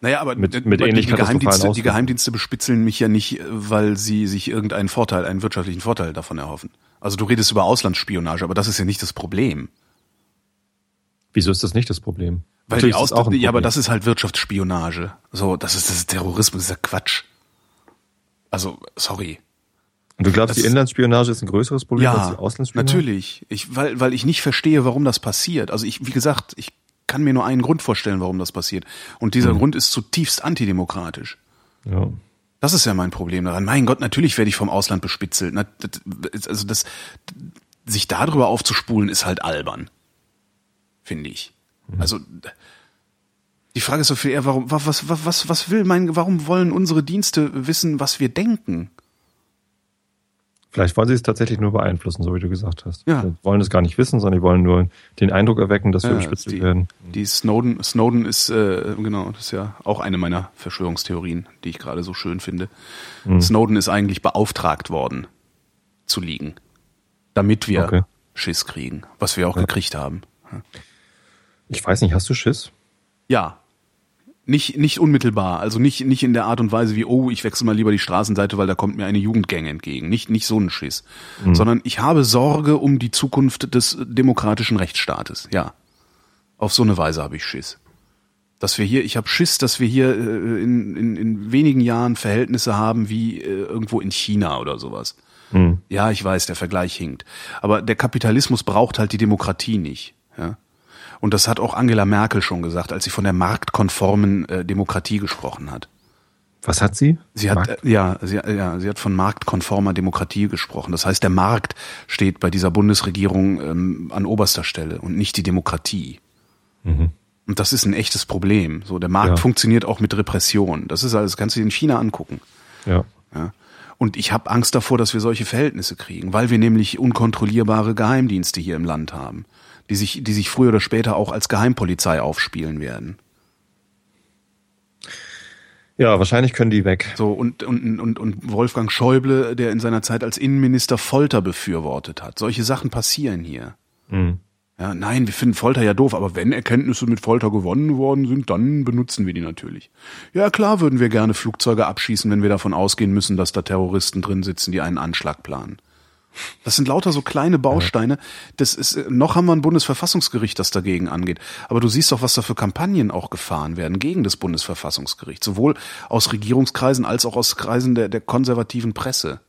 B: Naja, aber mit, mit die, Geheimdienste, die Geheimdienste bespitzeln mich ja nicht, weil sie sich irgendeinen Vorteil, einen wirtschaftlichen Vorteil davon erhoffen. Also du redest über Auslandsspionage, aber das ist ja nicht das Problem.
A: Wieso ist das nicht das Problem?
B: Weil Natürlich die Aus auch ja, aber das ist halt Wirtschaftsspionage. So, das ist das ist Terrorismus, das ist ja Quatsch. Also, sorry.
A: Und du glaubst, das die Inlandsspionage ist ein größeres Problem ja, als die Auslandsspionage?
B: Natürlich. Ich, weil, weil ich nicht verstehe, warum das passiert. Also ich, wie gesagt, ich kann mir nur einen Grund vorstellen, warum das passiert. Und dieser mhm. Grund ist zutiefst antidemokratisch.
A: Ja.
B: Das ist ja mein Problem daran. Mein Gott, natürlich werde ich vom Ausland bespitzelt. Also das, sich darüber aufzuspulen, ist halt albern. Finde ich. Mhm. Also, die Frage ist so viel eher, warum, was, was, was, was will mein, warum wollen unsere Dienste wissen, was wir denken?
A: Vielleicht wollen sie es tatsächlich nur beeinflussen, so wie du gesagt hast. Ja. Sie wollen es gar nicht wissen, sondern die wollen nur den Eindruck erwecken, dass wir ja, bespitzelt
B: die,
A: werden.
B: Die Snowden, Snowden ist, äh, genau, das ist ja auch eine meiner Verschwörungstheorien, die ich gerade so schön finde. Mhm. Snowden ist eigentlich beauftragt worden, zu liegen, damit wir okay. Schiss kriegen, was wir auch ja. gekriegt haben.
A: Ich weiß nicht, hast du Schiss?
B: Ja. Nicht, nicht unmittelbar, also nicht, nicht in der Art und Weise wie, oh, ich wechsle mal lieber die Straßenseite, weil da kommt mir eine Jugendgang entgegen. Nicht, nicht so ein Schiss. Mhm. Sondern ich habe Sorge um die Zukunft des demokratischen Rechtsstaates. Ja. Auf so eine Weise habe ich Schiss. Dass wir hier, ich habe Schiss, dass wir hier äh, in, in, in wenigen Jahren Verhältnisse haben wie äh, irgendwo in China oder sowas. Mhm. Ja, ich weiß, der Vergleich hinkt. Aber der Kapitalismus braucht halt die Demokratie nicht. Ja? Und das hat auch Angela Merkel schon gesagt, als sie von der marktkonformen äh, Demokratie gesprochen hat.
A: Was hat sie?
B: Sie hat Markt? Äh, ja, sie, ja, sie hat von marktkonformer Demokratie gesprochen. Das heißt, der Markt steht bei dieser Bundesregierung ähm, an oberster Stelle und nicht die Demokratie. Mhm. Und das ist ein echtes Problem. So, der Markt ja. funktioniert auch mit Repression. Das ist alles, kannst du dir in China angucken.
A: Ja.
B: ja. Und ich habe Angst davor, dass wir solche Verhältnisse kriegen, weil wir nämlich unkontrollierbare Geheimdienste hier im Land haben die sich, die sich früher oder später auch als Geheimpolizei aufspielen werden.
A: Ja, wahrscheinlich können die weg.
B: So, und, und, und, und Wolfgang Schäuble, der in seiner Zeit als Innenminister Folter befürwortet hat. Solche Sachen passieren hier. Mhm. Ja, nein, wir finden Folter ja doof, aber wenn Erkenntnisse mit Folter gewonnen worden sind, dann benutzen wir die natürlich. Ja, klar würden wir gerne Flugzeuge abschießen, wenn wir davon ausgehen müssen, dass da Terroristen drin sitzen, die einen Anschlag planen. Das sind lauter so kleine Bausteine. Das ist, noch haben wir ein Bundesverfassungsgericht, das dagegen angeht. Aber du siehst doch, was da für Kampagnen auch gefahren werden gegen das Bundesverfassungsgericht. Sowohl aus Regierungskreisen als auch aus Kreisen der, der konservativen Presse.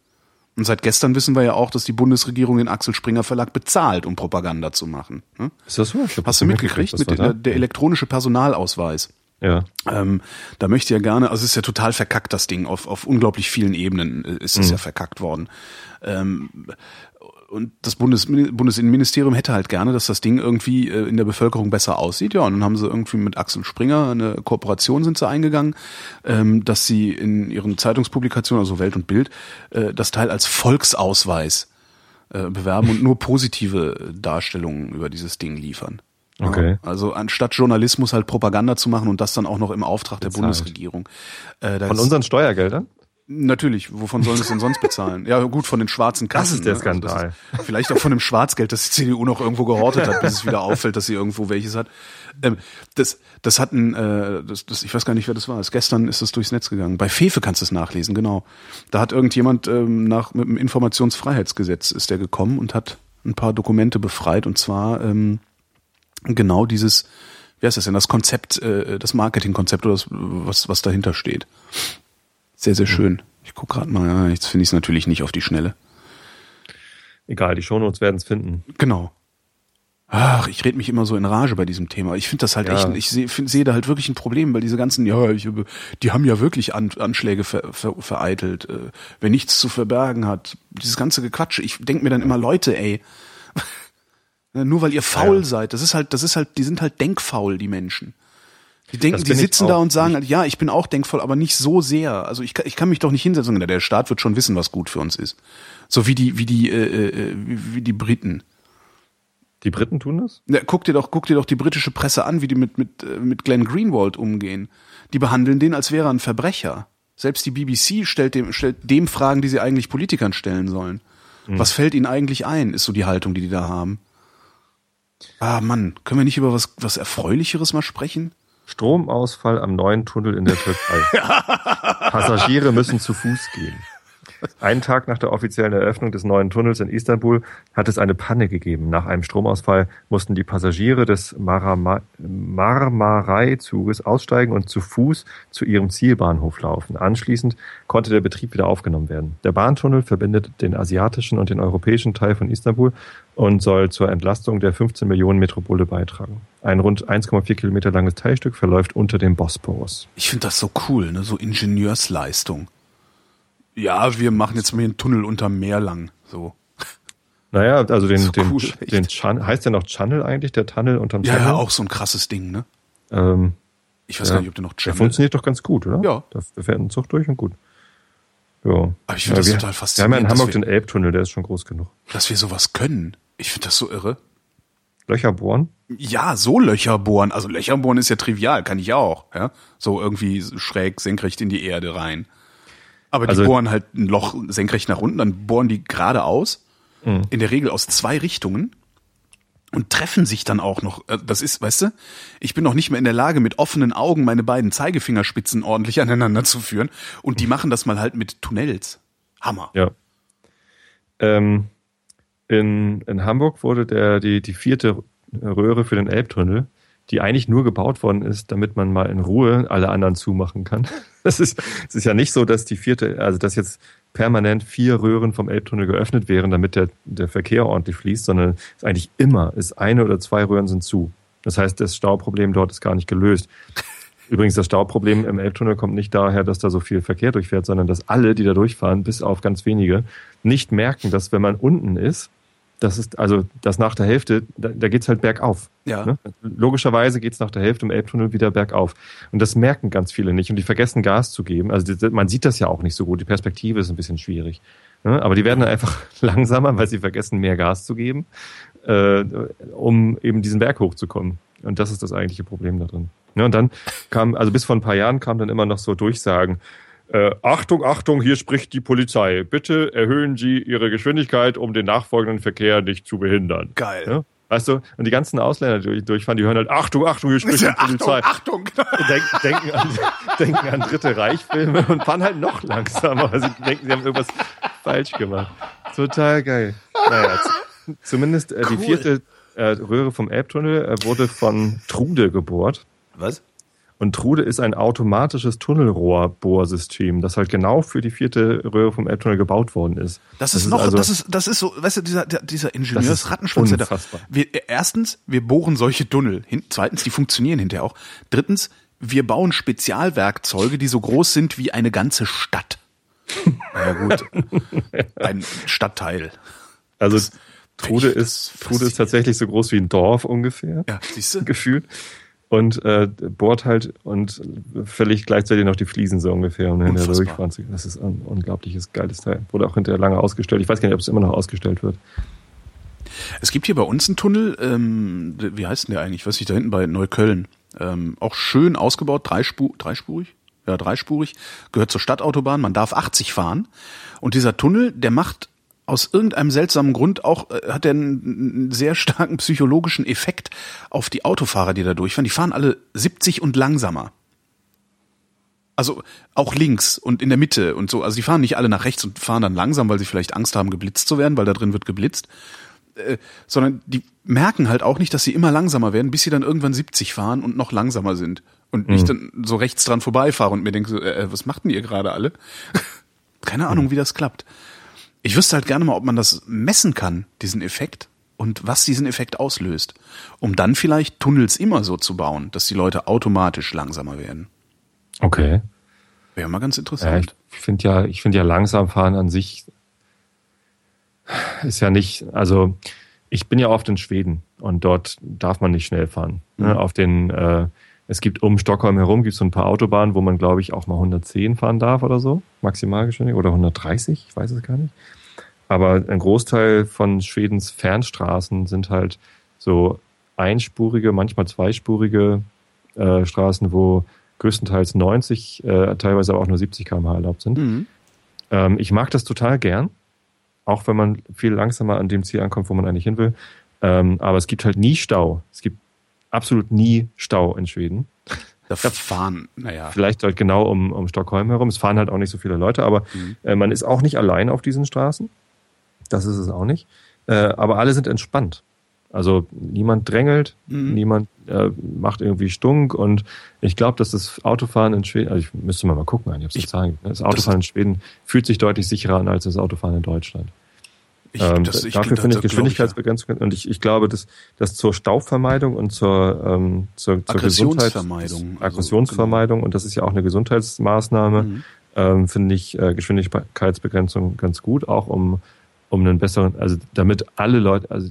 B: Und seit gestern wissen wir ja auch, dass die Bundesregierung den Axel Springer Verlag bezahlt, um Propaganda zu machen. Hm?
A: Ist das so?
B: Hast du mitgekriegt? Mit der, der elektronische Personalausweis.
A: Ja.
B: Ähm, da möchte ich ja gerne, also es ist ja total verkackt, das Ding. Auf, auf unglaublich vielen Ebenen ist es mhm. ja verkackt worden. Ähm, und das Bundes Bundesinnenministerium hätte halt gerne, dass das Ding irgendwie äh, in der Bevölkerung besser aussieht. Ja, und dann haben sie irgendwie mit Axel Springer eine Kooperation sind sie eingegangen, ähm, dass sie in ihren Zeitungspublikationen, also Welt und Bild, äh, das Teil als Volksausweis äh, bewerben und nur positive Darstellungen über dieses Ding liefern.
A: Okay.
B: Also anstatt Journalismus halt Propaganda zu machen und das dann auch noch im Auftrag der Bundesregierung.
A: Äh, Von unseren Steuergeldern?
B: Natürlich, wovon sollen sie es denn sonst bezahlen? Ja, gut, von den schwarzen Kassen.
A: Das ist der Skandal. Ne? Also
B: ist vielleicht auch von dem Schwarzgeld, das die CDU noch irgendwo gehortet hat, bis es wieder auffällt, dass sie irgendwo welches hat. Ähm, das, das hat ein, äh, das, das, ich weiß gar nicht, wer das war. Das, gestern ist es durchs Netz gegangen. Bei Fefe kannst du es nachlesen, genau. Da hat irgendjemand ähm, nach mit dem Informationsfreiheitsgesetz ist der gekommen und hat ein paar Dokumente befreit und zwar ähm, genau dieses, wie heißt das denn, das Konzept, äh, das Marketingkonzept oder das, was, was dahinter steht. Sehr, sehr schön. Ich guck gerade mal, ja, jetzt finde ich es natürlich nicht auf die Schnelle.
A: Egal, die Shownotes werden es finden.
B: Genau. Ach, ich rede mich immer so in Rage bei diesem Thema. Ich finde das halt ja. echt, ich sehe seh da halt wirklich ein Problem, weil diese ganzen, ja, ich, die haben ja wirklich An, Anschläge ver, ver, vereitelt, äh, wer nichts zu verbergen hat. Dieses ganze Gequatsche. Ich denk mir dann immer, Leute, ey, nur weil ihr faul ja. seid, das ist halt, das ist halt, die sind halt denkfaul, die Menschen. Die denken, die sitzen da und sagen, ja, ich bin auch denkvoll, aber nicht so sehr. Also ich, ich kann mich doch nicht hinsetzen. Der Staat wird schon wissen, was gut für uns ist. So wie die, wie die, äh, äh, wie, wie die Briten.
A: Die Briten tun das?
B: Ja, guck dir doch, guck dir doch die britische Presse an, wie die mit mit äh, mit Glenn Greenwald umgehen. Die behandeln den, als wäre er ein Verbrecher. Selbst die BBC stellt dem stellt dem Fragen, die sie eigentlich Politikern stellen sollen. Mhm. Was fällt ihnen eigentlich ein? Ist so die Haltung, die die da haben. Ah Mann, können wir nicht über was was erfreulicheres mal sprechen?
A: Stromausfall am neuen Tunnel in der Türkei. Passagiere müssen zu Fuß gehen. Einen Tag nach der offiziellen Eröffnung des neuen Tunnels in Istanbul hat es eine Panne gegeben. Nach einem Stromausfall mussten die Passagiere des Marmaray-Zuges aussteigen und zu Fuß zu ihrem Zielbahnhof laufen. Anschließend konnte der Betrieb wieder aufgenommen werden. Der Bahntunnel verbindet den asiatischen und den europäischen Teil von Istanbul und soll zur Entlastung der 15 Millionen Metropole beitragen. Ein rund 1,4 Kilometer langes Teilstück verläuft unter dem Bosporus.
B: Ich finde das so cool, ne? so Ingenieursleistung ja, wir machen jetzt mal einen Tunnel unter Meer lang. So.
A: Naja, also den, so den, cool, den, heißt der noch Channel eigentlich, der Tunnel unterm
B: ja,
A: Channel?
B: Ja, auch so ein krasses Ding, ne?
A: Ähm,
B: ich weiß ja. gar nicht, ob der noch
A: Channel. Der funktioniert doch ganz gut, oder?
B: Ja.
A: Da fährt ein Zug durch und gut. Ja.
B: Aber ich finde ja, das
A: wir,
B: total faszinierend.
A: Wir haben ja in Hamburg wir, den Elbtunnel, der ist schon groß genug.
B: Dass wir sowas können. Ich finde das so irre.
A: Löcher bohren?
B: Ja, so Löcher bohren. Also Löcher bohren ist ja trivial, kann ich auch. Ja? So irgendwie schräg senkrecht in die Erde rein. Aber die also, bohren halt ein Loch senkrecht nach unten, dann bohren die geradeaus, mhm. in der Regel aus zwei Richtungen. und treffen sich dann auch noch. Äh, Das ist, weißt du, ich bin noch nicht mehr in der Lage, mit offenen Augen meine beiden Zeigefingerspitzen ordentlich aneinander zu führen. Und die machen das mal halt mit Tunnels. Hammer.
A: Ja. Ähm, in, in Hamburg wurde der, die, die vierte Röhre für den Elbtunnel, die eigentlich nur gebaut worden ist, damit man mal in Ruhe alle anderen zumachen kann. Es ist, es ist ja nicht so, dass die vierte, also dass jetzt permanent vier Röhren vom Elbtunnel geöffnet wären, damit der, der Verkehr ordentlich fließt, sondern es eigentlich immer, ist eine oder zwei Röhren sind zu. Das heißt, das Stauproblem dort ist gar nicht gelöst. Übrigens, das Stauproblem im Elbtunnel kommt nicht daher, dass da so viel Verkehr durchfährt, sondern dass alle, die da durchfahren, bis auf ganz wenige, nicht merken, dass wenn man unten ist, das ist, also das nach der Hälfte, da, da geht's halt bergauf.
B: Ja.
A: Ne? Logischerweise geht's nach der Hälfte im Elbtunnel wieder bergauf. Und das merken ganz viele nicht. Und die vergessen Gas zu geben. Also die, man sieht das ja auch nicht so gut. Die Perspektive ist ein bisschen schwierig. Ne? Aber die werden dann einfach langsamer, weil sie vergessen, mehr Gas zu geben, äh, um eben diesen Berg hochzukommen. Und das ist das eigentliche Problem da drin. Ja, und dann kam, also bis vor ein paar Jahren kam dann immer noch so Durchsagen, äh, Achtung, Achtung, hier spricht die Polizei. Bitte erhöhen Sie Ihre Geschwindigkeit, um den nachfolgenden Verkehr nicht zu behindern.
B: Geil.
A: Ja? Weißt du, und die ganzen Ausländer, die durch- durchfahren, die hören halt, Achtung, Achtung, hier spricht die Polizei.
B: Achtung, Achtung.
A: Denk, denken, an, denken an dritte Reichfilme und fahren halt noch langsamer, sie denken, sie haben irgendwas falsch gemacht. Total geil. Naja, zumindest äh, die
B: Cool.
A: vierte äh, Röhre vom Elbtunnel äh, wurde von Trude gebohrt.
B: Was?
A: Und Trude ist ein automatisches Tunnelrohrbohrsystem, das halt genau für die vierte Röhre vom Elbtunnel gebaut worden ist.
B: Das ist noch,
A: also,
B: das ist, das ist so, weißt du, dieser, dieser
A: Das
B: Ingenieurs-Rattenschwanz. Wir, erstens, wir bohren solche Tunnel. Hin, zweitens, die funktionieren hinterher auch. Drittens, wir bauen Spezialwerkzeuge, die so groß sind wie eine ganze Stadt. Na ja, gut. Ein Stadtteil.
A: also
B: das-
A: Trude ist,
B: das
A: Trude ist tatsächlich so groß wie ein Dorf ungefähr.
B: Ja, siehst du?
A: gefühlt. Und äh, bohrt halt und verlegt gleichzeitig noch die Fliesen so ungefähr, um hinterher durchfahren zu können. Das ist ein unglaubliches, geiles Teil. Wurde auch hinterher lange ausgestellt. Ich weiß gar nicht, ob es immer noch ausgestellt wird.
B: Es gibt hier bei uns einen Tunnel, ähm, wie heißt denn der eigentlich? Was ich da hinten bei Neukölln? Ähm, auch schön ausgebaut, dreispur, dreispurig? Ja, dreispurig. Gehört zur Stadtautobahn. Man darf 80 fahren. Und dieser Tunnel, der macht aus irgendeinem seltsamen Grund auch, äh, hat er einen, sehr starken psychologischen Effekt auf die Autofahrer, die da durchfahren. Die fahren alle 70 und langsamer. Also auch links und in der Mitte und so. Also die fahren nicht alle nach rechts und fahren dann langsam, weil sie vielleicht Angst haben, geblitzt zu werden, weil da drin wird geblitzt. Äh, sondern die merken halt auch nicht, dass sie immer langsamer werden, bis sie dann irgendwann 70 fahren und noch langsamer sind. Und ich dann so rechts dran vorbeifahre und mir denke, so, äh, was macht denn ihr gerade alle? Keine Ahnung, wie das klappt. Ich wüsste halt gerne mal, ob man das messen kann, diesen Effekt, und was diesen Effekt auslöst. Um dann vielleicht Tunnels immer so zu bauen, dass die Leute automatisch langsamer werden.
A: Okay.
B: Wäre mal ganz
A: Ja,
B: interessant.
A: ich finde ja, ich finde ja langsam fahren an sich ist ja nicht, also ich bin ja oft in Schweden und dort darf man nicht schnell fahren. Ne? Auf den, äh, es gibt um Stockholm herum gibt es so ein paar Autobahnen, wo man glaube ich auch mal 110 fahren darf oder so, Maximalgeschwindigkeit oder 130, ich weiß es gar nicht. Aber ein Großteil von Schwedens Fernstraßen sind halt so einspurige, manchmal zweispurige äh, Straßen, wo größtenteils 90, äh, teilweise aber auch nur 70 km/h erlaubt sind.
B: Mhm.
A: Ähm, ich mag das total gern, auch wenn man viel langsamer an dem Ziel ankommt, wo man eigentlich hin will. Ähm, aber es gibt halt nie Stau. Es gibt absolut nie Stau in Schweden.
B: Da fahren, naja.
A: Vielleicht halt genau um, um Stockholm herum. Es fahren halt auch nicht so viele Leute, aber äh, man ist auch nicht allein auf diesen Straßen. Das ist es auch nicht. Äh, aber alle sind entspannt. Also niemand drängelt,
B: Mhm.
A: niemand äh, macht irgendwie Stunk und ich glaube, dass das Autofahren in Schweden, also ich müsste mal mal gucken, ich habe
B: Ich-
A: es sagen, das Autofahren in Schweden fühlt sich deutlich sicherer an als das Autofahren in Deutschland.
B: Ich,
A: ähm,
B: das- ich-
A: dafür
B: da-
A: finde ich Geschwindigkeitsbegrenzung und ich, ich glaube, dass, dass zur Stauvermeidung und zur, ähm, zur, zur
B: Aggressionsvermeidung,
A: Gesundheits-
B: also,
A: Aggressionsvermeidung und das ist ja auch eine Gesundheitsmaßnahme,
B: Mhm.
A: ähm, finde ich äh, Geschwindigkeitsbegrenzung ganz gut, auch um, um einen besseren, also damit alle Leute, also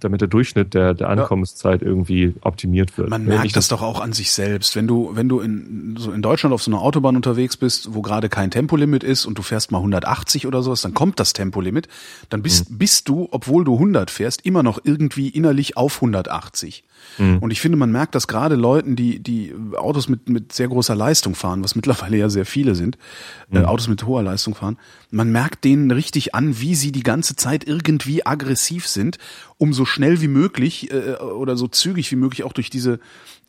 A: damit der Durchschnitt der, der Ankommenszeit irgendwie optimiert wird.
B: Man
A: Ne,
B: merkt das doch auch an sich selbst. Wenn du, wenn du in, so in Deutschland auf so einer Autobahn unterwegs bist, wo gerade kein Tempolimit ist und du fährst mal 180 oder sowas, dann kommt das Tempolimit, dann bist,
A: Mhm.
B: bist du, obwohl du 100 fährst, immer noch irgendwie innerlich auf 180.
A: Mhm.
B: Und ich finde, man merkt das gerade Leuten, die, die Autos mit, mit sehr großer Leistung fahren, was mittlerweile ja sehr viele sind,
A: Mhm.
B: äh, Autos mit hoher Leistung fahren, man merkt denen richtig an, wie sie die ganze Zeit irgendwie aggressiv sind um so schnell wie möglich äh, oder so zügig wie möglich auch durch diese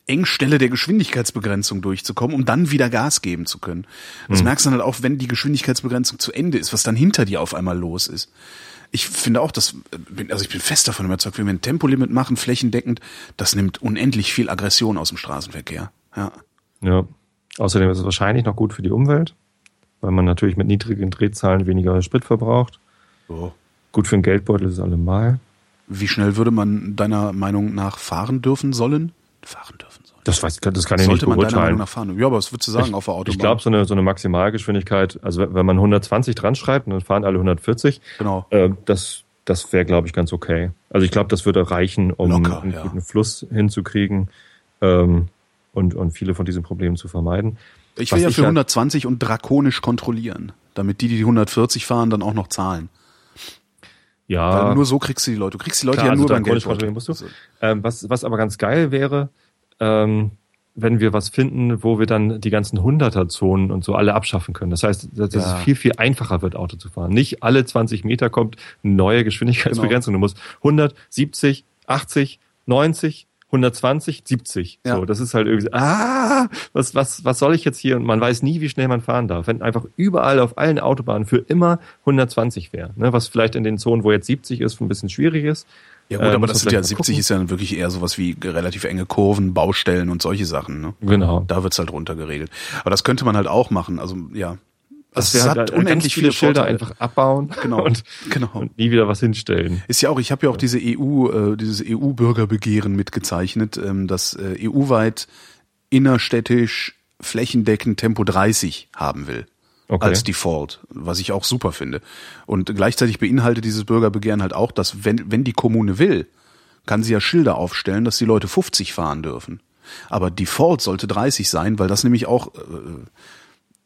B: Engstelle der Geschwindigkeitsbegrenzung durchzukommen, um dann wieder Gas geben zu können. Das merkst du dann halt auch, wenn die Geschwindigkeitsbegrenzung zu Ende ist, was dann hinter dir auf einmal los ist. Ich finde auch, dass, also ich bin fest davon überzeugt, wenn wir ein Tempolimit machen, flächendeckend, das nimmt unendlich viel Aggression aus dem Straßenverkehr. Ja.
A: Ja. Außerdem ist es wahrscheinlich noch gut für die Umwelt, weil man natürlich mit niedrigen Drehzahlen weniger Sprit verbraucht.
B: So.
A: Gut für den Geldbeutel ist es allemal.
B: Wie schnell würde man deiner Meinung nach fahren dürfen sollen? Fahren dürfen sollen.
A: Das weiß das kann ich
B: Sollte
A: nicht
B: man deiner Meinung
A: beurteilen.
B: nach fahren? Ja, aber was würdest du sagen auf der Autobahn?
A: Ich glaube, so eine, so eine Maximalgeschwindigkeit, also wenn man 120 dran schreibt und dann fahren alle 140,
B: Genau.
A: äh, das, das wäre, glaube ich, ganz okay. Also ich glaube, das würde reichen, um
B: Locker,
A: einen
B: ja.
A: guten Fluss hinzukriegen ähm, und, und viele von diesen Problemen zu vermeiden.
B: Ich wäre ja
A: ich
B: für
A: halt-
B: 120 und drakonisch kontrollieren, damit die, die 140 fahren, dann auch noch zahlen.
A: Ja,
B: Weil nur so kriegst du die Leute. Du kriegst die Leute
A: Klar,
B: ja
A: also
B: nur beim
A: drakonisch
B: Geldbeutel.
A: musst du. Ähm, was, was aber ganz geil wäre, ähm, wenn wir was finden, wo wir dann die ganzen Hunderter-Zonen und so alle abschaffen können. Das heißt, dass
B: Ja.
A: es viel, viel einfacher wird, Auto zu fahren. Nicht alle 20 Meter kommt eine neue Geschwindigkeitsbegrenzung.
B: Genau.
A: Du musst 100, 70, 80, 90, 120, 70.
B: Ja.
A: So, das ist halt irgendwie, ah, was, was, was soll ich jetzt hier? Und man weiß nie, wie schnell man fahren darf. Wenn einfach überall auf allen Autobahnen für immer 120 wäre. Ne? Was vielleicht in den Zonen, wo jetzt 70 ist, ein bisschen schwierig ist.
B: Ja gut,
A: Äh,
B: aber das sind ja
A: vielleicht mal
B: 70 ist ja dann wirklich eher sowas wie relativ enge Kurven, Baustellen und solche Sachen. Ne?
A: Genau.
B: Da wird's halt runtergeregelt. Aber das könnte man halt auch machen. Also ja,
A: Das
B: es
A: wäre
B: hat
A: halt
B: unendlich
A: ganz viele Schilder einfach abbauen
B: Genau,
A: und,
B: genau.
A: und nie wieder was hinstellen.
B: Ist ja auch, ich habe ja auch diese EU, äh, dieses EU-Bürgerbegehren mitgezeichnet, ähm, das äh, EU-weit innerstädtisch flächendeckend Tempo 30 haben will.
A: Okay.
B: Als Default, was ich auch super finde. Und gleichzeitig beinhaltet dieses Bürgerbegehren halt auch, dass wenn, wenn die Kommune will, kann sie ja Schilder aufstellen, dass die Leute 50 fahren dürfen. Aber Default sollte 30 sein, weil das nämlich auch äh,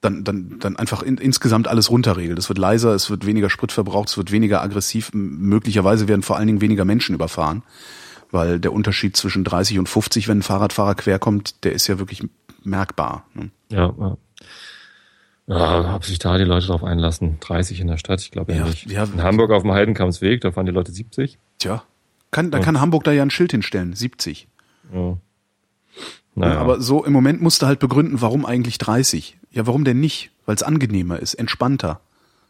B: dann, dann, dann einfach in, insgesamt alles runterregelt. Es wird leiser, es wird weniger Sprit verbraucht, es wird weniger aggressiv. Möglicherweise werden vor allen Dingen weniger Menschen überfahren, weil der Unterschied zwischen 30 und 50, wenn ein Fahrradfahrer querkommt, der ist ja wirklich merkbar. Ne?
A: Ja, ja. Ja, ob sich da die Leute drauf einlassen. 30 in der Stadt, ich glaube ja,
B: Ja,
A: nicht.
B: ja.
A: in Hamburg auf dem Heidenkampsweg, da fahren die Leute 70.
B: Tja, kann, da kann Hamburg da ja ein Schild hinstellen, 70.
A: Ja. Naja,
B: Aber so im Moment musst du halt begründen, warum eigentlich 30? Ja, warum denn nicht? Weil es angenehmer ist, entspannter.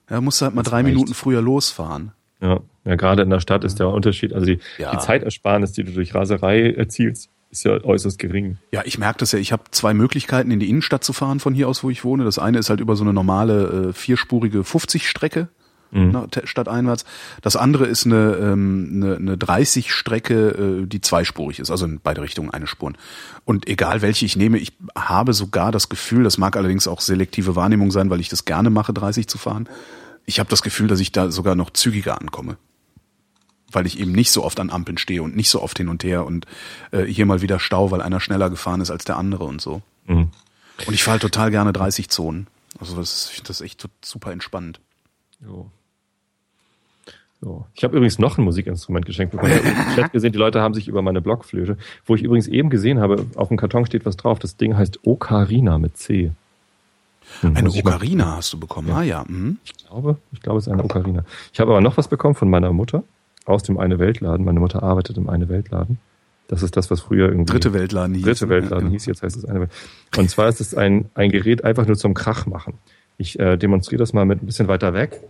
B: Ja, musst du halt mal
A: Das
B: drei
A: reicht.
B: Minuten früher losfahren.
A: ja. ja, gerade in der Stadt ist der Unterschied, also die,
B: Ja.
A: die Zeitersparnis, die du durch Raserei erzielst, ist ja äußerst gering.
B: Ja, ich merke das ja. Ich habe zwei Möglichkeiten, in die Innenstadt zu fahren von hier aus, wo ich wohne. Das eine ist halt über so eine normale äh, vierspurige 50-Strecke nach- te- stadteinwärts. Das andere ist eine, ähm, eine, eine 30-Strecke, äh, die zweispurig ist, also in beide Richtungen eine Spuren. Und egal welche ich nehme, ich habe sogar das Gefühl, das mag allerdings auch selektive Wahrnehmung sein, weil ich das gerne mache, 30 zu fahren. Ich habe das Gefühl, dass ich da sogar noch zügiger ankomme weil ich eben nicht so oft an Ampeln stehe und nicht so oft hin und her und äh, hier mal wieder Stau, weil einer schneller gefahren ist als der andere und so.
A: Mhm.
B: Und ich fahre halt total gerne 30 Zonen. Also das, ist- das echt to- super entspannend.
A: Jo. So. Ich habe übrigens noch ein Musikinstrument geschenkt bekommen. Ich habe Chat gesehen, die Leute haben sich über meine Blockflöte, wo ich übrigens eben gesehen habe, auf dem Karton steht was drauf. Das Ding heißt Ocarina mit C. Hm,
B: Eine Ocarina hast du bekommen. Ah ja. Mhm.
A: Ich glaube, ich glaube, es ist eine Ocarina. Ich habe aber noch was bekommen von meiner Mutter aus dem Eine Weltladen. Meine Mutter arbeitet im Eine Weltladen. Das ist das, was früher irgendwie
B: Dritte Weltladen hieß.
A: Dritte Weltladen
B: Ja, genau.
A: hieß, jetzt heißt es eine Welt. Und zwar ist es ein, ein Gerät einfach nur zum Krach machen. Ich äh, demonstriere das mal mit ein bisschen weiter weg.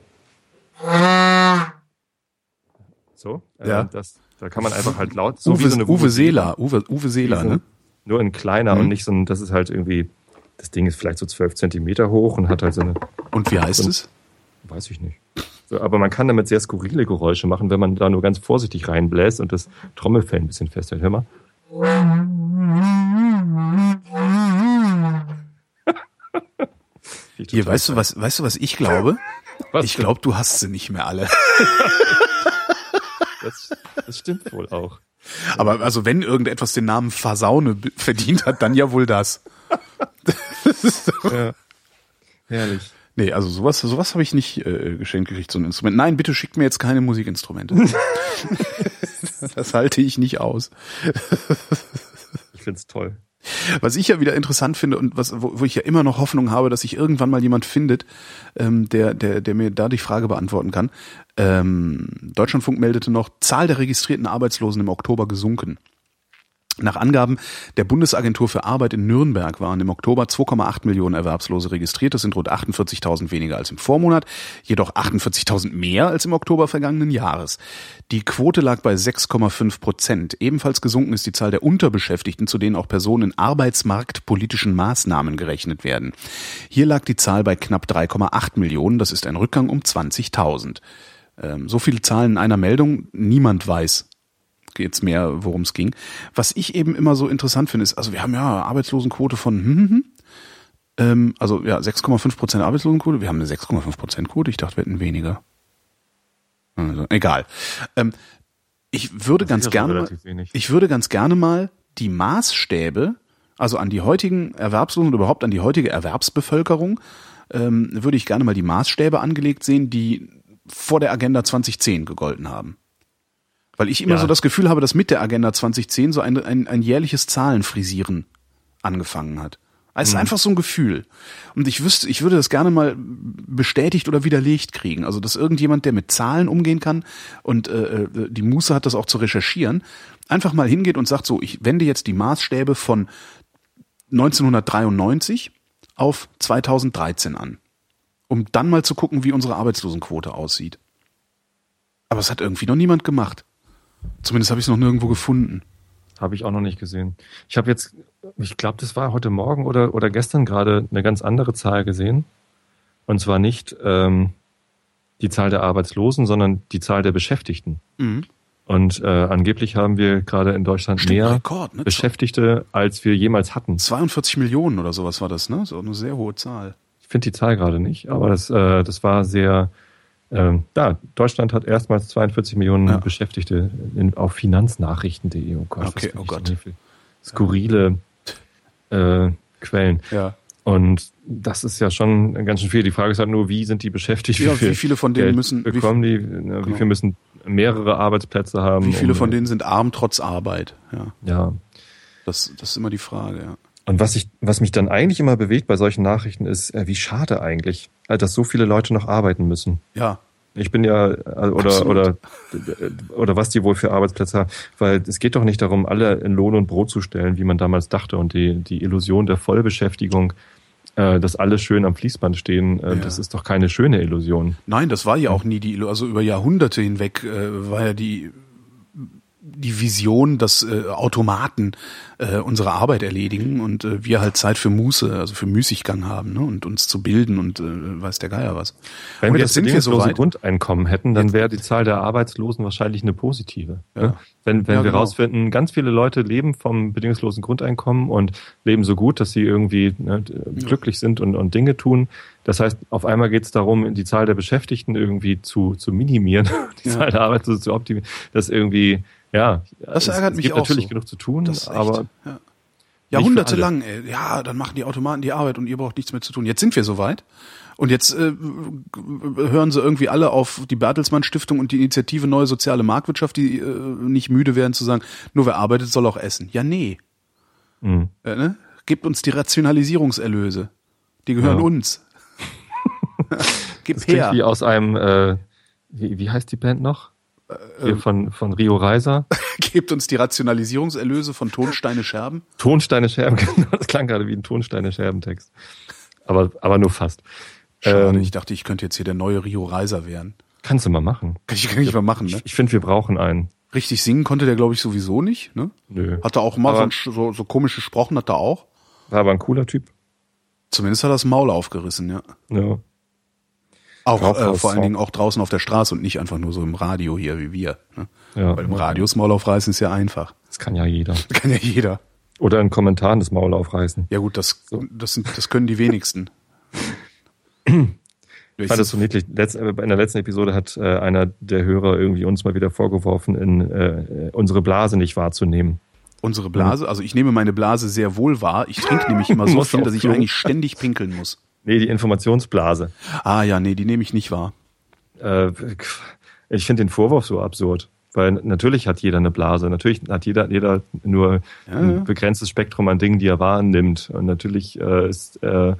A: So, äh,
B: Ja.
A: das, da kann man einfach halt laut, so
B: Uwe,
A: wie so eine
B: Uwe Seeler. Uwe, Uwe Seeler,
A: so-
B: ne?
A: Nur in kleiner
B: Mhm.
A: und nicht so ein, das ist halt irgendwie, das Ding ist vielleicht so zwölf Zentimeter hoch und hat halt so eine,
B: Und wie heißt
A: Und-
B: es?
A: weiß ich nicht. So, aber man kann damit sehr skurrile Geräusche machen, wenn man da nur ganz vorsichtig reinbläst und das Trommelfell ein bisschen festhält. Hör mal.
B: Hier, weißt du was, weißt du was ich glaube?
A: Was
B: Ich glaube, du hast sie nicht mehr alle.
A: Das, das stimmt wohl auch.
B: Aber also wenn irgendetwas den Namen Fasaune verdient hat, dann ja wohl das.
A: Ja. Herrlich.
B: Nee, also sowas, sowas habe ich nicht äh, geschenkt gekriegt, so ein Instrument. Nein, bitte schickt mir jetzt keine Musikinstrumente. das halte ich nicht aus.
A: Ich find's toll.
B: Was ich ja wieder interessant finde und was, wo, wo ich ja immer noch Hoffnung habe, dass sich irgendwann mal jemand findet, ähm, der, der, der mir da die Frage beantworten kann. Ähm, Deutschlandfunk meldete noch, Zahl der registrierten Arbeitslosen im Oktober gesunken. Nach Angaben der Bundesagentur für Arbeit in Nürnberg waren im Oktober 2,8 Millionen Erwerbslose registriert. Das sind rund 48.000 weniger als im Vormonat, jedoch 48.000 mehr als im Oktober vergangenen Jahres. Die Quote lag bei 6,5 Prozent. Ebenfalls gesunken ist die Zahl der Unterbeschäftigten, zu denen auch Personen in arbeitsmarktpolitischen Maßnahmen gerechnet werden. Hier lag die Zahl bei knapp 3,8 Millionen. Das ist ein Rückgang um 20.000. Ähm, so viele Zahlen in einer Meldung. Niemand weiß, geht's mehr, worum es ging. Was ich eben immer so interessant finde, ist, also wir haben ja Arbeitslosenquote von, hm, hm, hm. Ähm, also ja, 6,5 Prozent Arbeitslosenquote. Wir haben eine 6,5 Prozent Quote. Ich dachte, wir hätten weniger. Also, egal. Ähm, ich würde
A: Das
B: ganz
A: ja schon
B: gerne, mal, ich würde ganz gerne mal die Maßstäbe, also an die heutigen Erwerbslosen oder überhaupt an die heutige Erwerbsbevölkerung, ähm, würde ich gerne mal die Maßstäbe angelegt sehen, die vor der Agenda 2010 gegolten haben. Weil ich immer
A: Ja.
B: so das Gefühl habe, dass mit der Agenda 2010 so ein, ein, ein jährliches Zahlenfrisieren angefangen hat. Es ist einfach so ein Gefühl. Und ich wüsste, ich würde das gerne mal bestätigt oder widerlegt kriegen. Also, dass irgendjemand, der mit Zahlen umgehen kann und äh, äh, die Muße hat, das auch zu recherchieren, einfach mal hingeht und sagt so, ich wende jetzt die Maßstäbe von 1993 auf 2013 an. Um dann mal zu gucken, wie unsere Arbeitslosenquote aussieht. Aber es hat irgendwie noch niemand gemacht. Zumindest habe ich es noch nirgendwo gefunden.
A: Habe ich auch noch nicht gesehen. Ich habe jetzt, ich glaube, das war heute Morgen oder, oder gestern gerade eine ganz andere Zahl gesehen. Und zwar nicht ähm, die Zahl der Arbeitslosen, sondern die Zahl der Beschäftigten.
B: Mhm.
A: Und äh, angeblich haben wir gerade in Deutschland
B: Stimmt,
A: mehr
B: Rekord, ne?
A: Beschäftigte, als wir jemals hatten.
B: 42 Millionen oder sowas war das, ne? So eine sehr hohe Zahl.
A: Ich finde die Zahl gerade nicht, aber das, äh, das war sehr. Ähm, da, Deutschland hat erstmals 42 Millionen
B: Ja.
A: Beschäftigte in, auf finanznachrichten.de. Oh Gott,
B: Okay, oh Gott.
A: Skurrile äh, Quellen.
B: Ja.
A: Und das ist ja schon ganz schön viel. Die Frage ist halt nur, wie sind die beschäftigt?
B: Ja, wie viele von denen
A: Geld
B: müssen- wie
A: bekommen die? ne, Wie
B: Genau.
A: viele müssen mehrere Arbeitsplätze haben?
B: Wie viele
A: um-
B: von denen sind arm trotz Arbeit? Ja.
A: Ja.
B: Das, das ist immer die Frage, ja.
A: Und was ich, was mich dann eigentlich immer bewegt bei solchen Nachrichten ist, äh, wie schade eigentlich, äh, dass so viele Leute noch arbeiten müssen.
B: Ja.
A: Ich bin ja, äh, oder,
B: Absolut.
A: oder, oder was die wohl für Arbeitsplätze haben. Weil es geht doch nicht darum, alle in Lohn und Brot zu stellen, wie man damals dachte. Und die, die Illusion der Vollbeschäftigung, äh, dass alle schön am Fließband stehen, äh,
B: Ja.
A: das ist doch keine schöne Illusion.
B: Nein, das war ja auch nie die, Illu- also über Jahrhunderte hinweg äh, war ja die die Vision, dass äh, Automaten äh, unsere Arbeit erledigen und äh, wir halt Zeit für Muße, also für Müßiggang haben ne? und uns zu bilden und äh, weiß der Geier was.
A: Wenn
B: und
A: wir das
B: sind wir so weit.
A: Grundeinkommen hätten, dann wäre die Zahl der Arbeitslosen wahrscheinlich eine positive.
B: Ja.
A: ne? Wenn, wenn
B: Ja,
A: wir
B: genau.
A: rausfinden, ganz viele Leute leben vom bedingungslosen Grundeinkommen und leben so gut, dass sie irgendwie ne, glücklich sind und, und Dinge tun. Das heißt, auf einmal geht es darum, die Zahl der Beschäftigten irgendwie zu, zu minimieren, die
B: Ja.
A: Zahl der Arbeitslosen zu optimieren. Das irgendwie, ja,
B: Das
A: es,
B: ärgert
A: es
B: mich
A: gibt
B: auch
A: natürlich
B: so.
A: genug zu tun,
B: Das ist echt,
A: aber
B: ja. Jahrhundertelang, ey. ja, dann machen die Automaten die Arbeit und ihr braucht nichts mehr zu tun. Jetzt sind wir soweit. Und jetzt äh, hören sie irgendwie alle auf die Bertelsmann Stiftung und die Initiative Neue Soziale Marktwirtschaft, die äh, nicht müde werden zu sagen, nur wer arbeitet, soll auch essen. Ja, nee.
A: mh.
B: Äh, ne? Gebt uns die Rationalisierungserlöse. Die gehören
A: Ja.
B: uns. Gib
A: das
B: her.
A: wie aus einem, äh, wie, wie heißt die Band noch? Hier von, von Rio Reiser.
B: Gebt uns die Rationalisierungserlöse von Tonsteine Scherben.
A: Tonsteine Scherben, genau, das klang gerade wie ein Tonsteine Scherben-Text. Aber, aber nur fast.
B: Schade,
A: Ähm,
B: ich dachte, ich könnte jetzt hier der neue Rio Reiser werden.
A: Kannst du mal machen.
B: Kann ich, kann ich mal machen, ne?
A: Ich, ich finde, wir brauchen einen.
B: Richtig singen konnte der, glaube ich, sowieso nicht, ne?
A: Nö.
B: Hat er auch mal so,
A: Aber-
B: Sch- so, so komische Sprochen hat er auch.
A: War aber ein cooler Typ.
B: Zumindest hat er das Maul aufgerissen, ja.
A: Ja.
B: Auch äh, vor allen Dingen auch draußen auf der Straße und nicht einfach nur so im Radio hier wie wir. Ne?
A: Ja.
B: Weil im Radio das Maul aufreißen ist ja einfach.
A: Das kann ja jeder.
B: Kann ja jeder.
A: Oder in Kommentaren das Maul aufreißen.
B: Ja gut, das, das, sind, das können die wenigsten.
A: Ich fand das so niedlich. Letz, äh, in der letzten Episode hat äh, einer der Hörer irgendwie uns mal wieder vorgeworfen, in, äh, unsere Blase nicht wahrzunehmen.
B: Unsere Blase, also ich nehme meine Blase sehr wohl wahr. Ich trinke nämlich immer so viel, dass ich eigentlich ständig pinkeln muss.
A: Nee, die Informationsblase.
B: Ah ja, nee, die nehme ich nicht wahr.
A: Äh, ich finde den Vorwurf so absurd. Weil natürlich hat jeder eine Blase, natürlich hat jeder, jeder nur
B: Ja,
A: ein
B: ja.
A: begrenztes Spektrum an Dingen, die er wahrnimmt. Und natürlich äh, ist äh,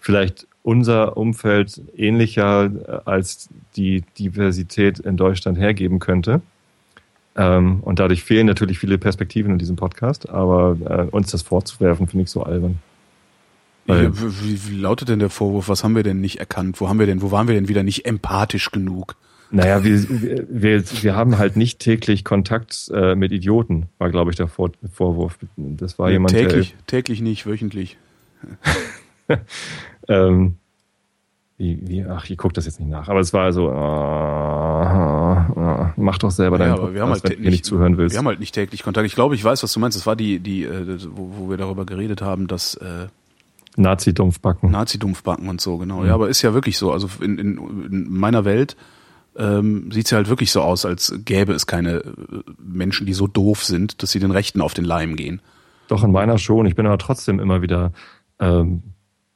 A: vielleicht unser Umfeld ähnlicher, äh, als die Diversität in Deutschland hergeben könnte. Ähm, und dadurch fehlen natürlich viele Perspektiven in diesem Podcast, aber äh, uns das vorzuwerfen, finde ich so albern. Weil-
B: Wie, wie, wie lautet denn der Vorwurf? Was haben wir denn nicht erkannt? Wo haben wir denn, wo waren wir denn wieder nicht empathisch genug?
A: Naja, wir, wir, wir, haben halt nicht täglich Kontakt äh, mit Idioten, war, glaube ich, der Vor Vorwurf. Das war jemand,
B: täglich, täglich nicht, wöchentlich.
A: der. Ähm, wie, wie, ach, ich gucke das jetzt nicht nach. Aber es war so, äh, äh, mach doch selber
B: Ja,
A: deinen
B: aber wir haben
A: Podcast,
B: halt
A: wenn du nicht zuhören willst.
B: Wir haben halt nicht täglich Kontakt. Ich glaube, ich weiß, was du meinst. Das war die, die, äh, wo, wo wir darüber geredet haben, dass äh,
A: Nazi-Dumpfbacken.
B: Nazi-Dumpfbacken und so, genau. Ja, aber ist ja wirklich so. Also in, in, in meiner Welt ähm, sieht's ja halt wirklich so aus, als gäbe es keine äh, Menschen, die so doof sind, dass sie den Rechten auf den Leim gehen.
A: Doch in meiner schon. Ich bin aber trotzdem immer wieder ähm,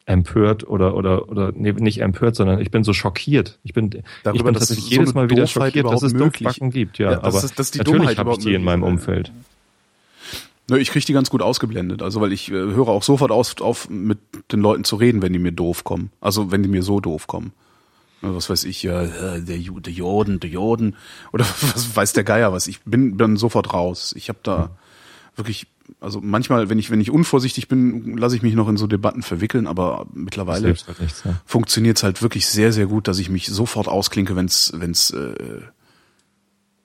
A: empört oder oder oder nee, nicht empört, sondern ich bin so schockiert. Ich bin ich
B: Darüber,
A: bin
B: dass
A: tatsächlich
B: so
A: jedes
B: eine
A: Mal wieder
B: Doofheit
A: schockiert, dass es
B: möglich-
A: Dumpfbacken gibt. Ja,
B: Ja, dass
A: aber
B: es- dass die
A: natürlich habe ich die in meinem
B: ist.
A: Umfeld.
B: Ne, ich kriege die ganz gut ausgeblendet, also weil ich äh, höre auch sofort aus, auf, mit den Leuten zu reden, wenn die mir doof kommen. Also wenn die mir so doof kommen. Ne, Was weiß ich, äh, der, Ju- der Jorden, der Jorden. Oder was weiß der Geier was. Ich bin dann sofort raus. Ich habe da wirklich, also manchmal, wenn ich, wenn ich unvorsichtig bin, lasse ich mich noch in so Debatten verwickeln, aber mittlerweile
A: halt. Ja.
B: funktioniert's halt wirklich sehr, sehr gut, dass ich mich sofort ausklinke, wenn's, wenn's äh,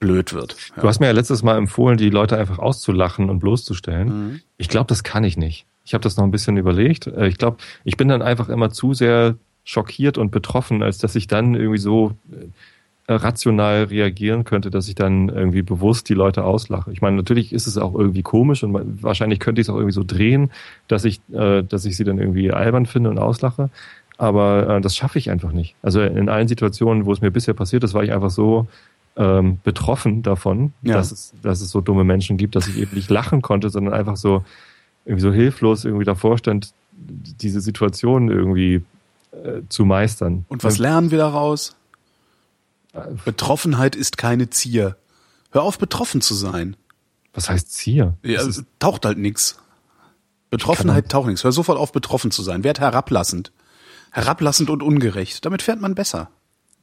B: blöd wird. Ja.
A: Du hast mir ja letztes Mal empfohlen, die Leute einfach auszulachen und bloßzustellen.
B: Mhm.
A: Ich glaube, das kann ich nicht. Ich habe das noch ein bisschen überlegt. Äh, Ich glaube, ich bin dann einfach immer zu sehr schockiert und betroffen, als dass ich dann irgendwie so äh, rational reagieren könnte, dass ich dann irgendwie bewusst die Leute auslache. Ich meine, natürlich ist es auch irgendwie komisch und wahrscheinlich könnte ich es auch irgendwie so drehen, dass ich, äh, dass ich sie dann irgendwie albern finde und auslache. Aber das schaffe ich einfach nicht. Also in allen Situationen, wo es mir bisher passiert ist, war ich einfach so ähm, betroffen davon,
B: Ja.
A: dass, es, dass es so dumme Menschen gibt, dass ich eben nicht lachen konnte, sondern einfach so irgendwie so hilflos irgendwie davor stand, diese Situation irgendwie äh, zu meistern.
B: Und was lernen wir daraus? Betroffenheit ist keine Zier. Hör auf, betroffen zu sein.
A: Was heißt Zier?
B: Ja,
A: ist,
B: taucht halt nix. Betroffenheit taucht nichts. Hör sofort auf, betroffen zu sein. Werd herablassend. Herablassend und ungerecht. Damit fährt man besser.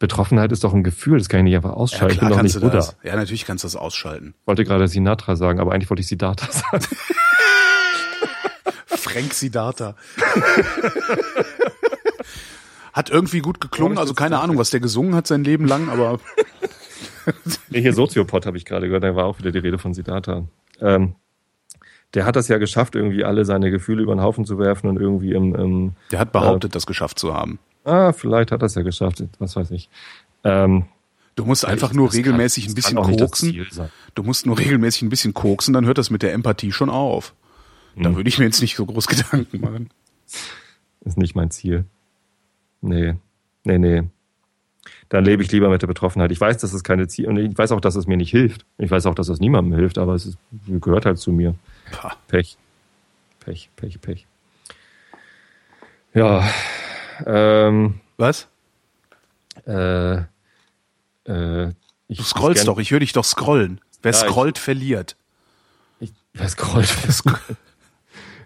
A: Betroffenheit ist doch ein Gefühl, das kann ich nicht einfach ausschalten. ich bin doch nicht Buddha.
B: das. Ja, natürlich kannst du das ausschalten.
A: Ich wollte gerade Sinatra sagen, aber eigentlich wollte ich Siddhartha sagen.
B: Frank Siddhartha. hat irgendwie gut geklungen, also keine Ahnung, was der gesungen hat sein Leben lang, aber
A: hier Soziopod habe ich gerade gehört, da war auch wieder die Rede von Siddhartha. Ähm, der hat das ja geschafft, irgendwie alle seine Gefühle über den Haufen zu werfen und irgendwie im, im
B: der hat behauptet, das geschafft zu haben.
A: Ah, vielleicht hat er es ja geschafft, was weiß ich. Ähm,
B: Du musst einfach nur
A: kann-
B: regelmäßig
A: das
B: ein bisschen
A: kann
B: koksen. Du musst nur regelmäßig ein bisschen koksen, dann hört das mit der Empathie schon auf. Da
A: Hm.
B: würde ich mir jetzt nicht so groß Gedanken machen.
A: Ist nicht mein Ziel. Nee, nee, nee. Dann lebe ich lieber mit der Betroffenheit. Ich weiß, dass es keine Ziel und ich weiß auch, dass es mir nicht hilft. Ich weiß auch, dass es niemandem hilft, aber es ist, gehört halt zu mir. Pech. Pech, Pech, Pech. Ja, ähm,
B: Was?
A: äh, äh, ich,
B: Du scrollst
A: ich
B: doch, ich höre dich doch scrollen. Wer
A: Ja, ich-
B: scrollt, verliert.
A: Ich, wer scrollt? Scrollt?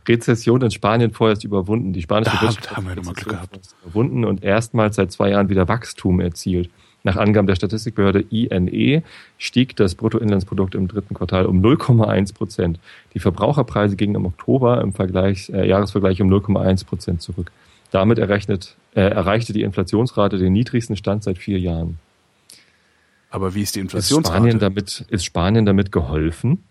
A: Rezession in Spanien vorerst überwunden. Die spanische
B: Da
A: Wirtschaft
B: haben wir Glück
A: vorerst überwunden und erstmals seit zwei Jahren wieder Wachstum erzielt. Nach Angaben der Statistikbehörde INE stieg das Bruttoinlandsprodukt im dritten Quartal um 0,1 Prozent. Die Verbraucherpreise gingen im Oktober im Vergleich, äh, Jahresvergleich um 0,1 Prozent zurück. Damit errechnet, äh, erreichte die Inflationsrate den niedrigsten Stand seit vier Jahren.
B: Aber wie ist die
A: Ist Spanien
B: Inflationsrate?
A: damit, ist Spanien damit geholfen?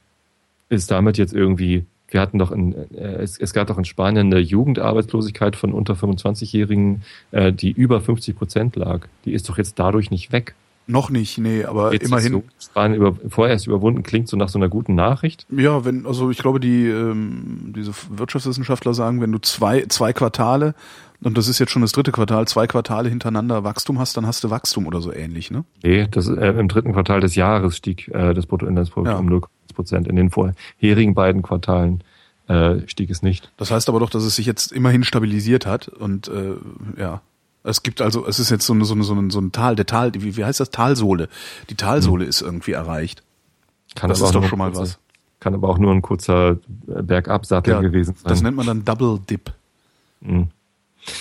A: Ist damit jetzt irgendwie, wir hatten doch in, äh, es, es gab doch in Spanien eine Jugendarbeitslosigkeit von unter 25-Jährigen, äh, die über 50 Prozent lag. Die ist doch jetzt dadurch nicht weg.
B: Noch nicht, nee, aber
A: Jetzt
B: immerhin.
A: So, Spanien über, vorerst überwunden klingt so nach so einer guten Nachricht.
B: Ja, wenn, also ich glaube, die ähm, diese Wirtschaftswissenschaftler sagen, wenn du zwei, zwei Quartale, und das ist jetzt schon das dritte Quartal, zwei Quartale hintereinander Wachstum hast, dann hast du Wachstum oder so ähnlich, ne?
A: Nee, das, äh, im dritten Quartal des Jahres stieg äh, das Bruttoinlandsprodukt
B: Ja.
A: um 0,1 Prozent. In den vorherigen beiden Quartalen äh, stieg es nicht.
B: Das heißt aber doch, dass es sich jetzt immerhin stabilisiert hat und äh, ja. Es gibt also, es ist jetzt so, eine, so, eine, so, ein, so ein Tal, der Tal, wie, wie heißt das? Talsohle. Die Talsohle ist irgendwie erreicht.
A: Kann
B: das ist doch schon mal
A: kurzer-
B: was.
A: Kann aber auch nur ein kurzer Bergabsattel
B: Ja,
A: gewesen sein.
B: Das nennt man dann Double Dip.
A: Mhm.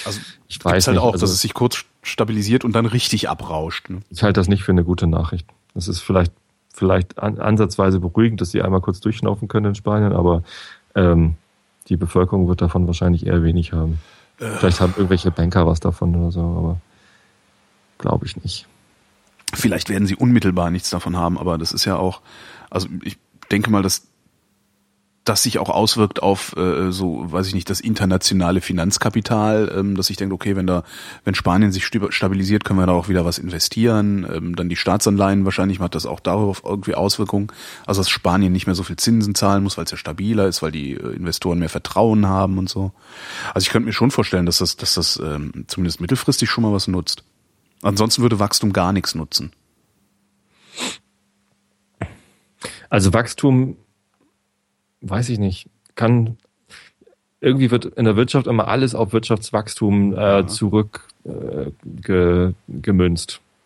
B: Also
A: Ich weiß
B: halt
A: nicht,
B: auch,
A: also-
B: dass es sich kurz stabilisiert und dann richtig abrauscht. Ne?
A: Ich halte das nicht für eine gute Nachricht. Es ist vielleicht, vielleicht an, ansatzweise beruhigend, dass sie einmal kurz durchschnaufen können in Spanien, aber ähm, die Bevölkerung wird davon wahrscheinlich eher wenig haben.
B: Äh.
A: Vielleicht haben irgendwelche Banker was davon oder so, aber glaube ich nicht.
B: Vielleicht werden sie unmittelbar nichts davon haben, aber das ist ja auch, also ich denke mal, dass das sich auch auswirkt auf äh, so, weiß ich nicht, das internationale Finanzkapital, ähm, dass ich denke, okay, wenn da, wenn Spanien sich stabilisiert, können wir da auch wieder was investieren. Ähm, dann die Staatsanleihen wahrscheinlich hat das auch darauf irgendwie Auswirkungen. Also dass Spanien nicht mehr so viel Zinsen zahlen muss, weil es ja stabiler ist, weil die äh, Investoren mehr Vertrauen haben und so. Also ich könnte mir schon vorstellen, dass das, dass das ähm, zumindest mittelfristig schon mal was nutzt. Ansonsten würde Wachstum gar nichts nutzen.
A: Also Wachstum, weiß ich nicht, kann irgendwie wird in der Wirtschaft immer alles auf Wirtschaftswachstum äh, zurück äh, ge.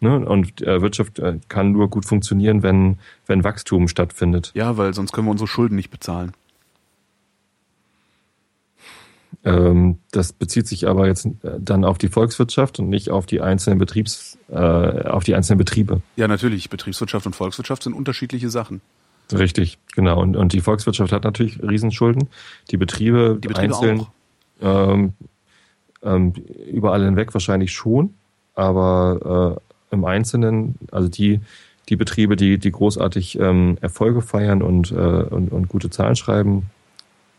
A: Ne? Und äh, Wirtschaft äh, kann nur gut funktionieren, wenn, wenn Wachstum stattfindet.
B: Ja, weil sonst können wir unsere Schulden nicht bezahlen.
A: Ähm, das bezieht sich aber jetzt äh, dann auf die Volkswirtschaft und nicht auf die einzelnen Betriebs, äh, auf die einzelnen Betriebe.
B: Ja, natürlich. Betriebswirtschaft und Volkswirtschaft sind unterschiedliche Sachen.
A: Richtig, genau. Und, und die Volkswirtschaft hat natürlich Riesenschulden. Die Betriebe,
B: Die Betriebe
A: einzeln. Ähm, ähm, überall hinweg wahrscheinlich schon, aber äh, im Einzelnen, also die, die Betriebe, die, die großartig ähm, Erfolge feiern und, äh, und, und gute Zahlen schreiben,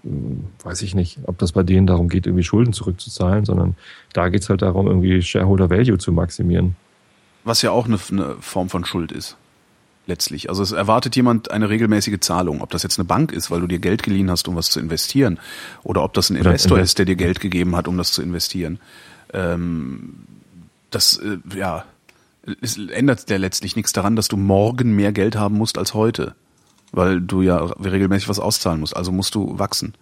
A: mh, weiß ich nicht, ob das bei denen darum geht, irgendwie Schulden zurückzuzahlen, sondern da geht's halt darum, irgendwie Shareholder Value zu maximieren.
B: Was ja auch eine, eine Form von Schuld ist. Letztlich. Also es erwartet jemand eine regelmäßige Zahlung. Ob das jetzt eine Bank ist, weil du dir Geld geliehen hast, um was zu investieren, oder ob das ein Investor
A: Invest-
B: ist, der dir Geld gegeben hat, um das zu investieren. Ähm, das, äh, ja, es ändert ja letztlich nichts daran, dass du morgen mehr Geld haben musst als heute. Weil du ja regelmäßig was auszahlen musst. Also musst du wachsen.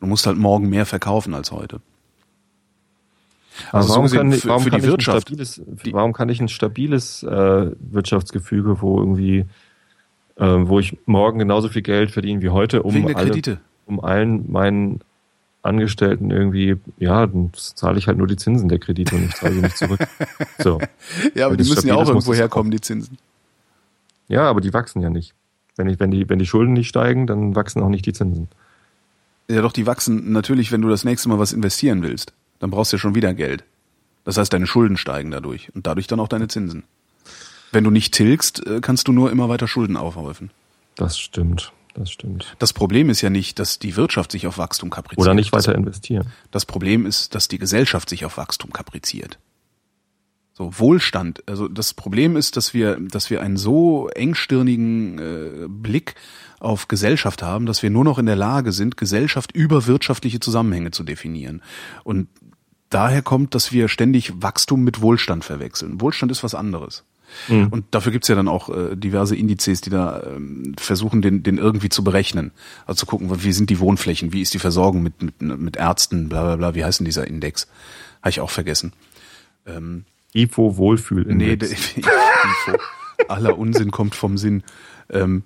B: Du musst halt morgen mehr verkaufen als heute. Also so
A: warum kann,
B: für-
A: warum
B: für
A: kann ich
B: Wirtschaft-
A: Ein stabiles,
B: die-
A: warum kann ich ein stabiles äh, Wirtschaftsgefüge, wo irgendwie, äh, wo ich morgen genauso viel Geld verdiene wie heute, um, alle,
B: Kredite.
A: um allen meinen Angestellten irgendwie, ja, dann zahle ich halt nur die Zinsen der Kredite und ich zahle sie nicht zurück. So.
B: Ja, aber
A: Wenn
B: die müssen ja auch irgendwo herkommen, die Zinsen.
A: Ja, aber die wachsen ja nicht. Wenn, ich, wenn, die, wenn die Schulden nicht steigen, dann wachsen auch nicht die Zinsen.
B: Ja, doch, die wachsen natürlich, wenn du das nächste Mal was investieren willst. Dann brauchst du ja schon wieder Geld. Das heißt, deine Schulden steigen dadurch und dadurch dann auch deine Zinsen. Wenn du nicht tilgst, äh, kannst du nur immer weiter Schulden aufhäufen.
A: Das stimmt. Das stimmt.
B: Das Problem ist ja nicht, dass die Wirtschaft sich auf Wachstum kapriziert.
A: Oder nicht weiter investieren.
B: Das Problem ist, dass die Gesellschaft sich auf Wachstum kapriziert. So Wohlstand. Also das Problem ist, dass wir, dass wir einen so engstirnigen äh, Blick auf Gesellschaft haben, dass wir nur noch in der Lage sind, Gesellschaft über wirtschaftliche Zusammenhänge zu definieren. Und daher kommt, dass wir ständig Wachstum mit Wohlstand verwechseln. Wohlstand ist was anderes. Und dafür gibt's ja dann auch äh, diverse Indizes, die da ähm, versuchen, den, den irgendwie zu berechnen. Also zu gucken, wie sind die Wohnflächen, wie ist die Versorgung mit, mit, mit Ärzten, bla bla bla, wie heißt denn dieser Index? Habe ich auch vergessen. Ähm,
A: IFO Wohlfühlindex.
B: nee, Info. aller Unsinn kommt vom Sinn. Ähm,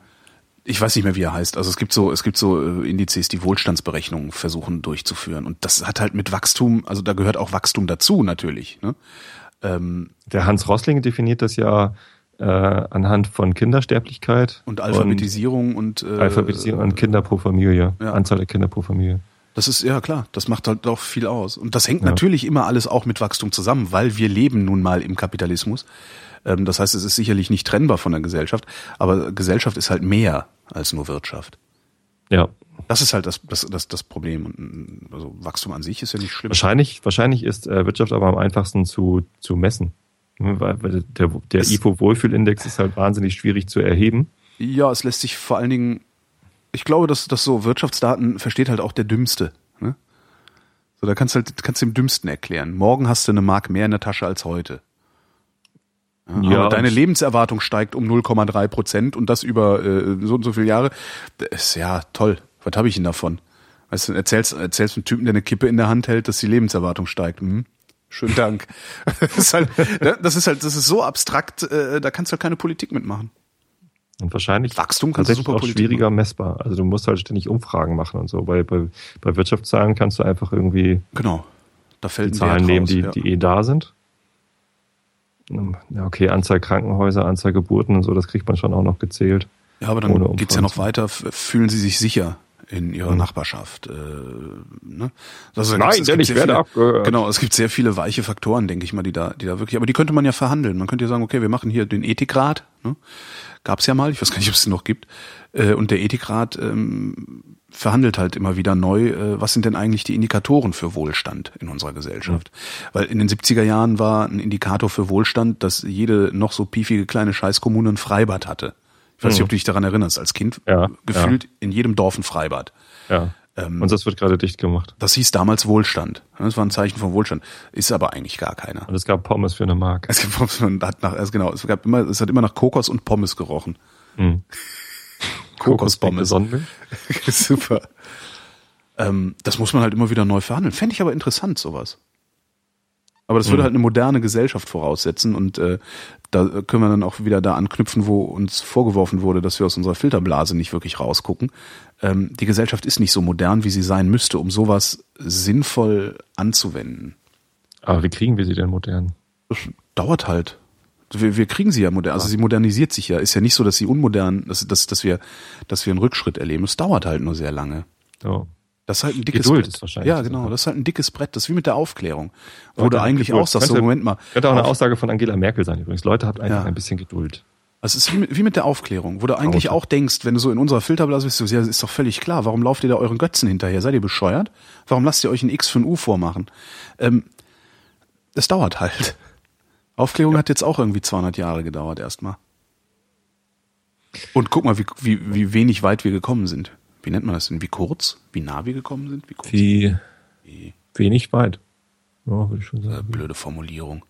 B: ich weiß nicht mehr, wie er heißt. Also es gibt so, es gibt so äh, Indizes, die Wohlstandsberechnungen versuchen durchzuführen. Und das hat halt mit Wachstum, also da gehört auch Wachstum dazu natürlich. Ne? Ähm,
A: Der Hans Rossling definiert das ja äh, anhand von Kindersterblichkeit
B: und Alphabetisierung und,
A: und
B: äh,
A: Alphabetisierung und Kinder pro Familie,
B: Ja.
A: Anzahl der Kinder pro Familie.
B: Das ist, ja klar, das macht halt auch viel aus. Und das hängt
A: Ja.
B: natürlich immer alles auch mit Wachstum zusammen, weil wir leben nun mal im Kapitalismus. Ähm, das heißt, es ist sicherlich nicht trennbar von der Gesellschaft, aber Gesellschaft ist halt mehr als nur Wirtschaft.
A: Ja,
B: Das ist halt das, das, das, das Problem. Und mm, also Wachstum an sich ist ja nicht schlimm.
A: wahrscheinlich, wahrscheinlich ist äh, Wirtschaft aber am einfachsten zu, zu messen. Ne, Weil, der, der
B: Es-
A: IFO Wohlfühlindex ist halt wahnsinnig schwierig zu erheben.
B: Ja, es lässt sich vor allen Dingen, ich glaube, dass, dass so Wirtschaftsdaten versteht halt auch der Dümmste. Ne? So, da kannst du halt, kannst du dem Dümmsten erklären. Morgen hast du eine Mark mehr in der Tasche als heute. Ja, aber deine Lebenserwartung steigt um 0,3 Prozent und das über äh, so und so viele Jahre. Das ist ja toll. Was habe ich denn davon? Weißt du, erzählst, erzählst einem Typen, der eine Kippe in der Hand hält, dass die Lebenserwartung steigt. Hm? Schönen Dank. Das ist halt, das ist halt, das ist so abstrakt, äh, da kannst du halt keine Politik mitmachen.
A: Und wahrscheinlich
B: Wachstum kannst du
A: tatsächlich
B: super
A: auch
B: Politik
A: schwieriger messbar. Also du musst halt ständig Umfragen machen und so. Bei, bei, bei Wirtschaftszahlen kannst du einfach irgendwie
B: Genau. Da fällt
A: Zahlen nehmen,
B: raus,
A: die,
B: ja.
A: die eh da sind. Ja, okay, Anzahl Krankenhäuser, Anzahl Geburten und so, das kriegt man schon auch noch gezählt.
B: Ja, aber dann geht's ja noch weiter. Fühlen Sie sich sicher in Ihrer Nachbarschaft? Äh, ne? Also,
A: Nein,
B: es
A: denn ich werde
B: viele,
A: abgehört.
B: Genau, es gibt sehr viele weiche Faktoren, denke ich mal, die da, die da wirklich. Aber die könnte man ja verhandeln. Man könnte ja sagen, okay, wir machen hier den Ethikrat. Ne? Gab's ja mal. Ich weiß gar nicht, ob es den noch gibt. Äh, und der Ethikrat ähm, verhandelt halt immer wieder neu, äh, was sind denn eigentlich die Indikatoren für Wohlstand in unserer Gesellschaft? Weil in den 70er Jahren war ein Indikator für Wohlstand, dass jede noch so piefige kleine Scheißkommune ein Freibad hatte. Ich weiß nicht, ob du dich daran erinnerst, als Kind
A: Ja,
B: gefühlt in jedem Dorf ein Freibad.
A: Ja.
B: Ähm,
A: und das wird gerade dicht gemacht.
B: Das hieß damals Wohlstand. Das war ein Zeichen von Wohlstand. Ist aber eigentlich gar keiner.
A: Und es gab Pommes für eine Mark.
B: Es, gibt, man hat nach, also genau, es, gab immer, es hat immer nach Kokos und Pommes gerochen.
A: Mhm.
B: Kokospommes.
A: Sonnenmilch.
B: Super. Ähm, das muss man halt immer wieder neu verhandeln. Fände ich aber interessant, sowas. Aber das würde halt eine moderne Gesellschaft voraussetzen und äh, da können wir dann auch wieder da anknüpfen, wo uns vorgeworfen wurde, dass wir aus unserer Filterblase nicht wirklich rausgucken. Ähm, die Gesellschaft ist nicht so modern, wie sie sein müsste, um sowas sinnvoll anzuwenden.
A: Aber wie kriegen wir sie denn modern?
B: Das dauert halt. Wir, wir kriegen sie ja modern, also sie modernisiert sich ja. Ist ja nicht so, dass sie unmodern, dass, dass, dass wir, dass wir einen Rückschritt erleben. Es dauert halt nur sehr lange.
A: So.
B: Das ist halt ein dickes
A: Geduld
B: Brett.
A: ist wahrscheinlich
B: Ja, genau. Das ist halt ein dickes Brett. Das ist wie mit der Aufklärung. Wo du eigentlich
A: Geduld.
B: auch sagst, so,
A: Könnte-
B: Moment mal.
A: Könnte auch eine Aussage von Angela Merkel sein übrigens. Leute, habt einfach
B: Ja.
A: ein bisschen Geduld.
B: Es ist wie mit, wie mit der Aufklärung, wo du eigentlich auch denkst, wenn du so in unserer Filterblase bist, so, ja, ist doch völlig klar. Warum lauft ihr da euren Götzen hinterher? Seid ihr bescheuert? Warum lasst ihr euch ein X für ein U vormachen? Ähm, das dauert halt. Aufklärung hat jetzt auch irgendwie 200 Jahre gedauert erstmal. Und guck mal, wie, wie, wie wenig weit wir gekommen sind. Wie nennt man das denn? Wie kurz? Wie nah wir gekommen sind? Wie kurz?
A: Wie wenig weit. Ja, würde ich schon
B: Äh,
A: sagen.
B: blöde Formulierung.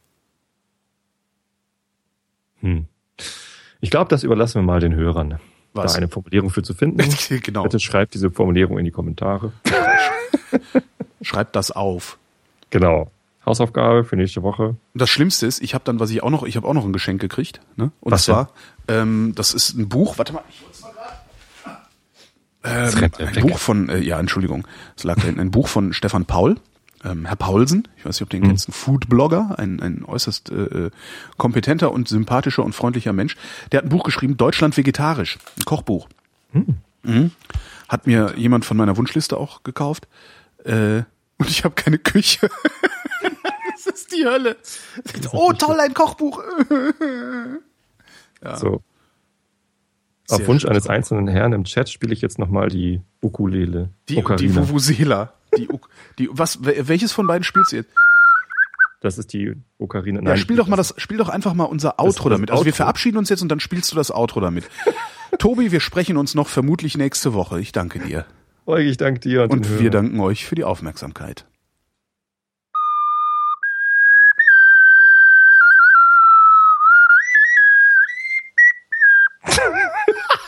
A: Hm. Ich glaube, das überlassen wir mal den Hörern,
B: Was?
A: da eine Formulierung für zu finden.
B: genau.
A: Bitte schreibt diese Formulierung in die Kommentare.
B: Schreibt das auf.
A: Genau. Hausaufgabe für nächste Woche.
B: Das Schlimmste ist, ich habe dann, was ich auch noch, ich habe auch noch ein Geschenk gekriegt. Ne? Und
A: Was
B: zwar, ähm, das ist ein Buch. Warte mal, ich hol's mal gerade. Ähm, ein. Buch von, äh, ja, Entschuldigung, es lag da hinten. Ein Buch von Stefan Paul, ähm, Herr Paulsen. Ich weiß nicht, ob du den kennst, ein Foodblogger, ein, ein äußerst äh, äh, kompetenter und sympathischer und freundlicher Mensch. Der hat ein Buch geschrieben, Deutschland vegetarisch, ein Kochbuch. Mhm. Hat mir jemand von meiner Wunschliste auch gekauft. Äh, und ich habe keine Küche. das ist die Hölle. Oh, toll, ein Kochbuch.
A: So.
B: Sehr
A: Auf Wunsch eines einzelnen Herrn im Chat spiele ich jetzt nochmal die Ukulele.
B: Die, die
A: Ocarina.
B: Vuvuzela. Die, Uk- die, was, wel- welches von beiden spielst du jetzt?
A: Das ist die Ocarina.
B: Ja, spiel doch mal das, spiel doch einfach mal unser Outro
A: das
B: damit. Also wir
A: Outro.
B: verabschieden uns jetzt und dann spielst du das Outro damit. Tobi, wir sprechen uns noch vermutlich nächste Woche. Ich danke dir.
A: Euch, ich danke dir.
B: Und
A: den
B: wir danken euch für die Aufmerksamkeit.